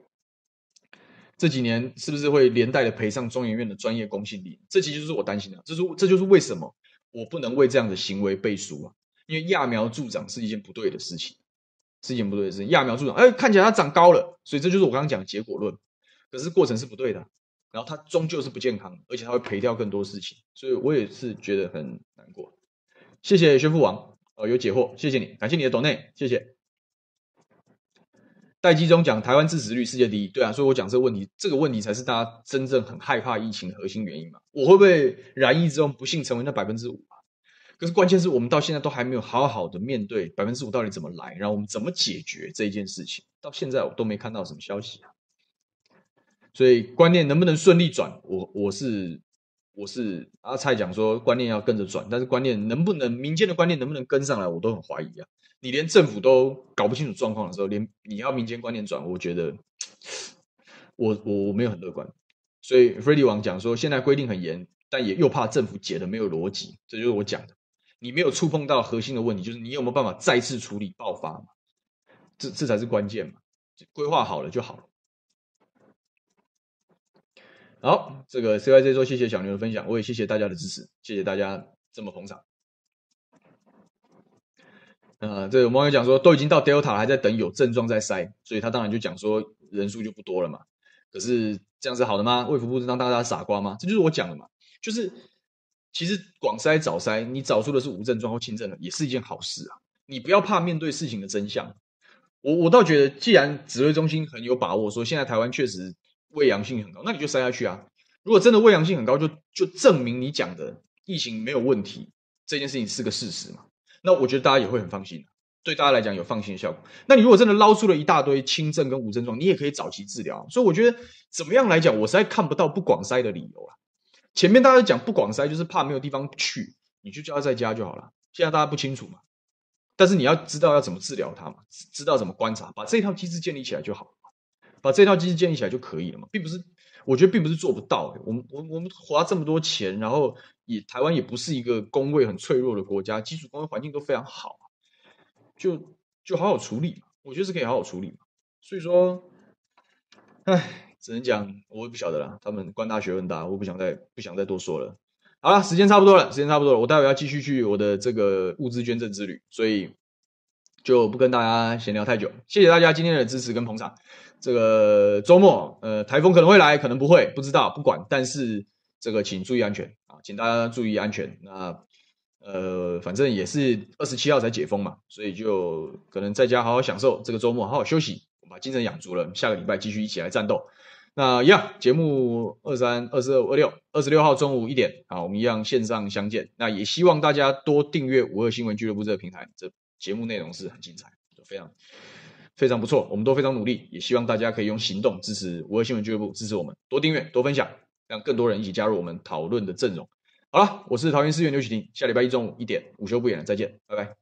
这几年是不是会连带的赔上中研院的专业公信力？这其实就是我担心的，这是这就是为什么我不能为这样的行为背书啊！因为揠苗助长是一件不对的事情，是一件不对的事情。揠苗助长，哎，看起来它长高了，所以这就是我刚刚讲的结果论。可是过程是不对的，然后它终究是不健康，而且它会赔掉更多事情，所以我也是觉得很难过。谢谢宣父王，哦，有解惑，谢谢你，感谢你的 donate，谢谢。待机中讲台湾致死率世界第一，对啊，所以我讲这个问题，这个问题才是大家真正很害怕疫情的核心原因嘛。我会不会染疫之后不幸成为那百分之五？可是关键是我们到现在都还没有好好的面对百分之五到底怎么来，然后我们怎么解决这一件事情，到现在我都没看到什么消息啊。所以观念能不能顺利转，我我是我是阿蔡讲说观念要跟着转，但是观念能不能民间的观念能不能跟上来，我都很怀疑啊。你连政府都搞不清楚状况的时候，连你要民间观念转，我觉得我我我没有很乐观。所以 Freddy 王讲说，现在规定很严，但也又怕政府解的没有逻辑，这就是我讲的。你没有触碰到核心的问题，就是你有没有办法再次处理爆发嘛？这这才是关键嘛。规划好了就好了。好，这个 CYJ 说谢谢小牛的分享，我也谢谢大家的支持，谢谢大家这么捧场。呃，这个网友讲说，都已经到 Delta 了，还在等有症状再筛，所以他当然就讲说人数就不多了嘛。可是这样是好的吗？卫福部是当大家傻瓜吗？这就是我讲的嘛，就是其实广筛早筛，你找出的是无症状或轻症的，也是一件好事啊。你不要怕面对事情的真相。我我倒觉得，既然指挥中心很有把握说现在台湾确实伪阳性很高，那你就筛下去啊。如果真的伪阳性很高，就就证明你讲的疫情没有问题，这件事情是个事实嘛？那我觉得大家也会很放心，对大家来讲有放心的效果。那你如果真的捞出了一大堆轻症跟无症状，你也可以早期治疗。所以我觉得怎么样来讲，我实在看不到不广筛的理由啊。前面大家讲不广筛，就是怕没有地方去，你就叫他在家就好了。现在大家不清楚嘛，但是你要知道要怎么治疗他嘛，知道怎么观察，把这套机制建立起来就好了，把这套机制建立起来就可以了嘛，并不是。我觉得并不是做不到，我们我我们花这么多钱，然后也台湾也不是一个工位很脆弱的国家，基础工位环境都非常好，就就好好处理嘛，我觉得是可以好好处理嘛。所以说，唉，只能讲我也不晓得啦，他们官大学问大，我不想再不想再多说了。好了，时间差不多了，时间差不多了，我待会要继续去我的这个物资捐赠之旅，所以就不跟大家闲聊太久。谢谢大家今天的支持跟捧场。这个周末，呃，台风可能会来，可能不会，不知道，不管。但是这个请注意安全啊，请大家注意安全。那呃，反正也是二十七号才解封嘛，所以就可能在家好好享受这个周末，好好休息，把精神养足了，下个礼拜继续一起来战斗。那一样，节目二三、二四、二五二六、二十六号中午一点啊，我们一样线上相见。那也希望大家多订阅五二新闻俱乐部这个平台，这节目内容是很精彩，就非常。非常不错，我们都非常努力，也希望大家可以用行动支持五二新闻俱乐部，支持我们，多订阅、多分享，让更多人一起加入我们讨论的阵容。好了，我是桃园思源刘启庭，下礼拜一中午一点午休不远了，再见，拜拜。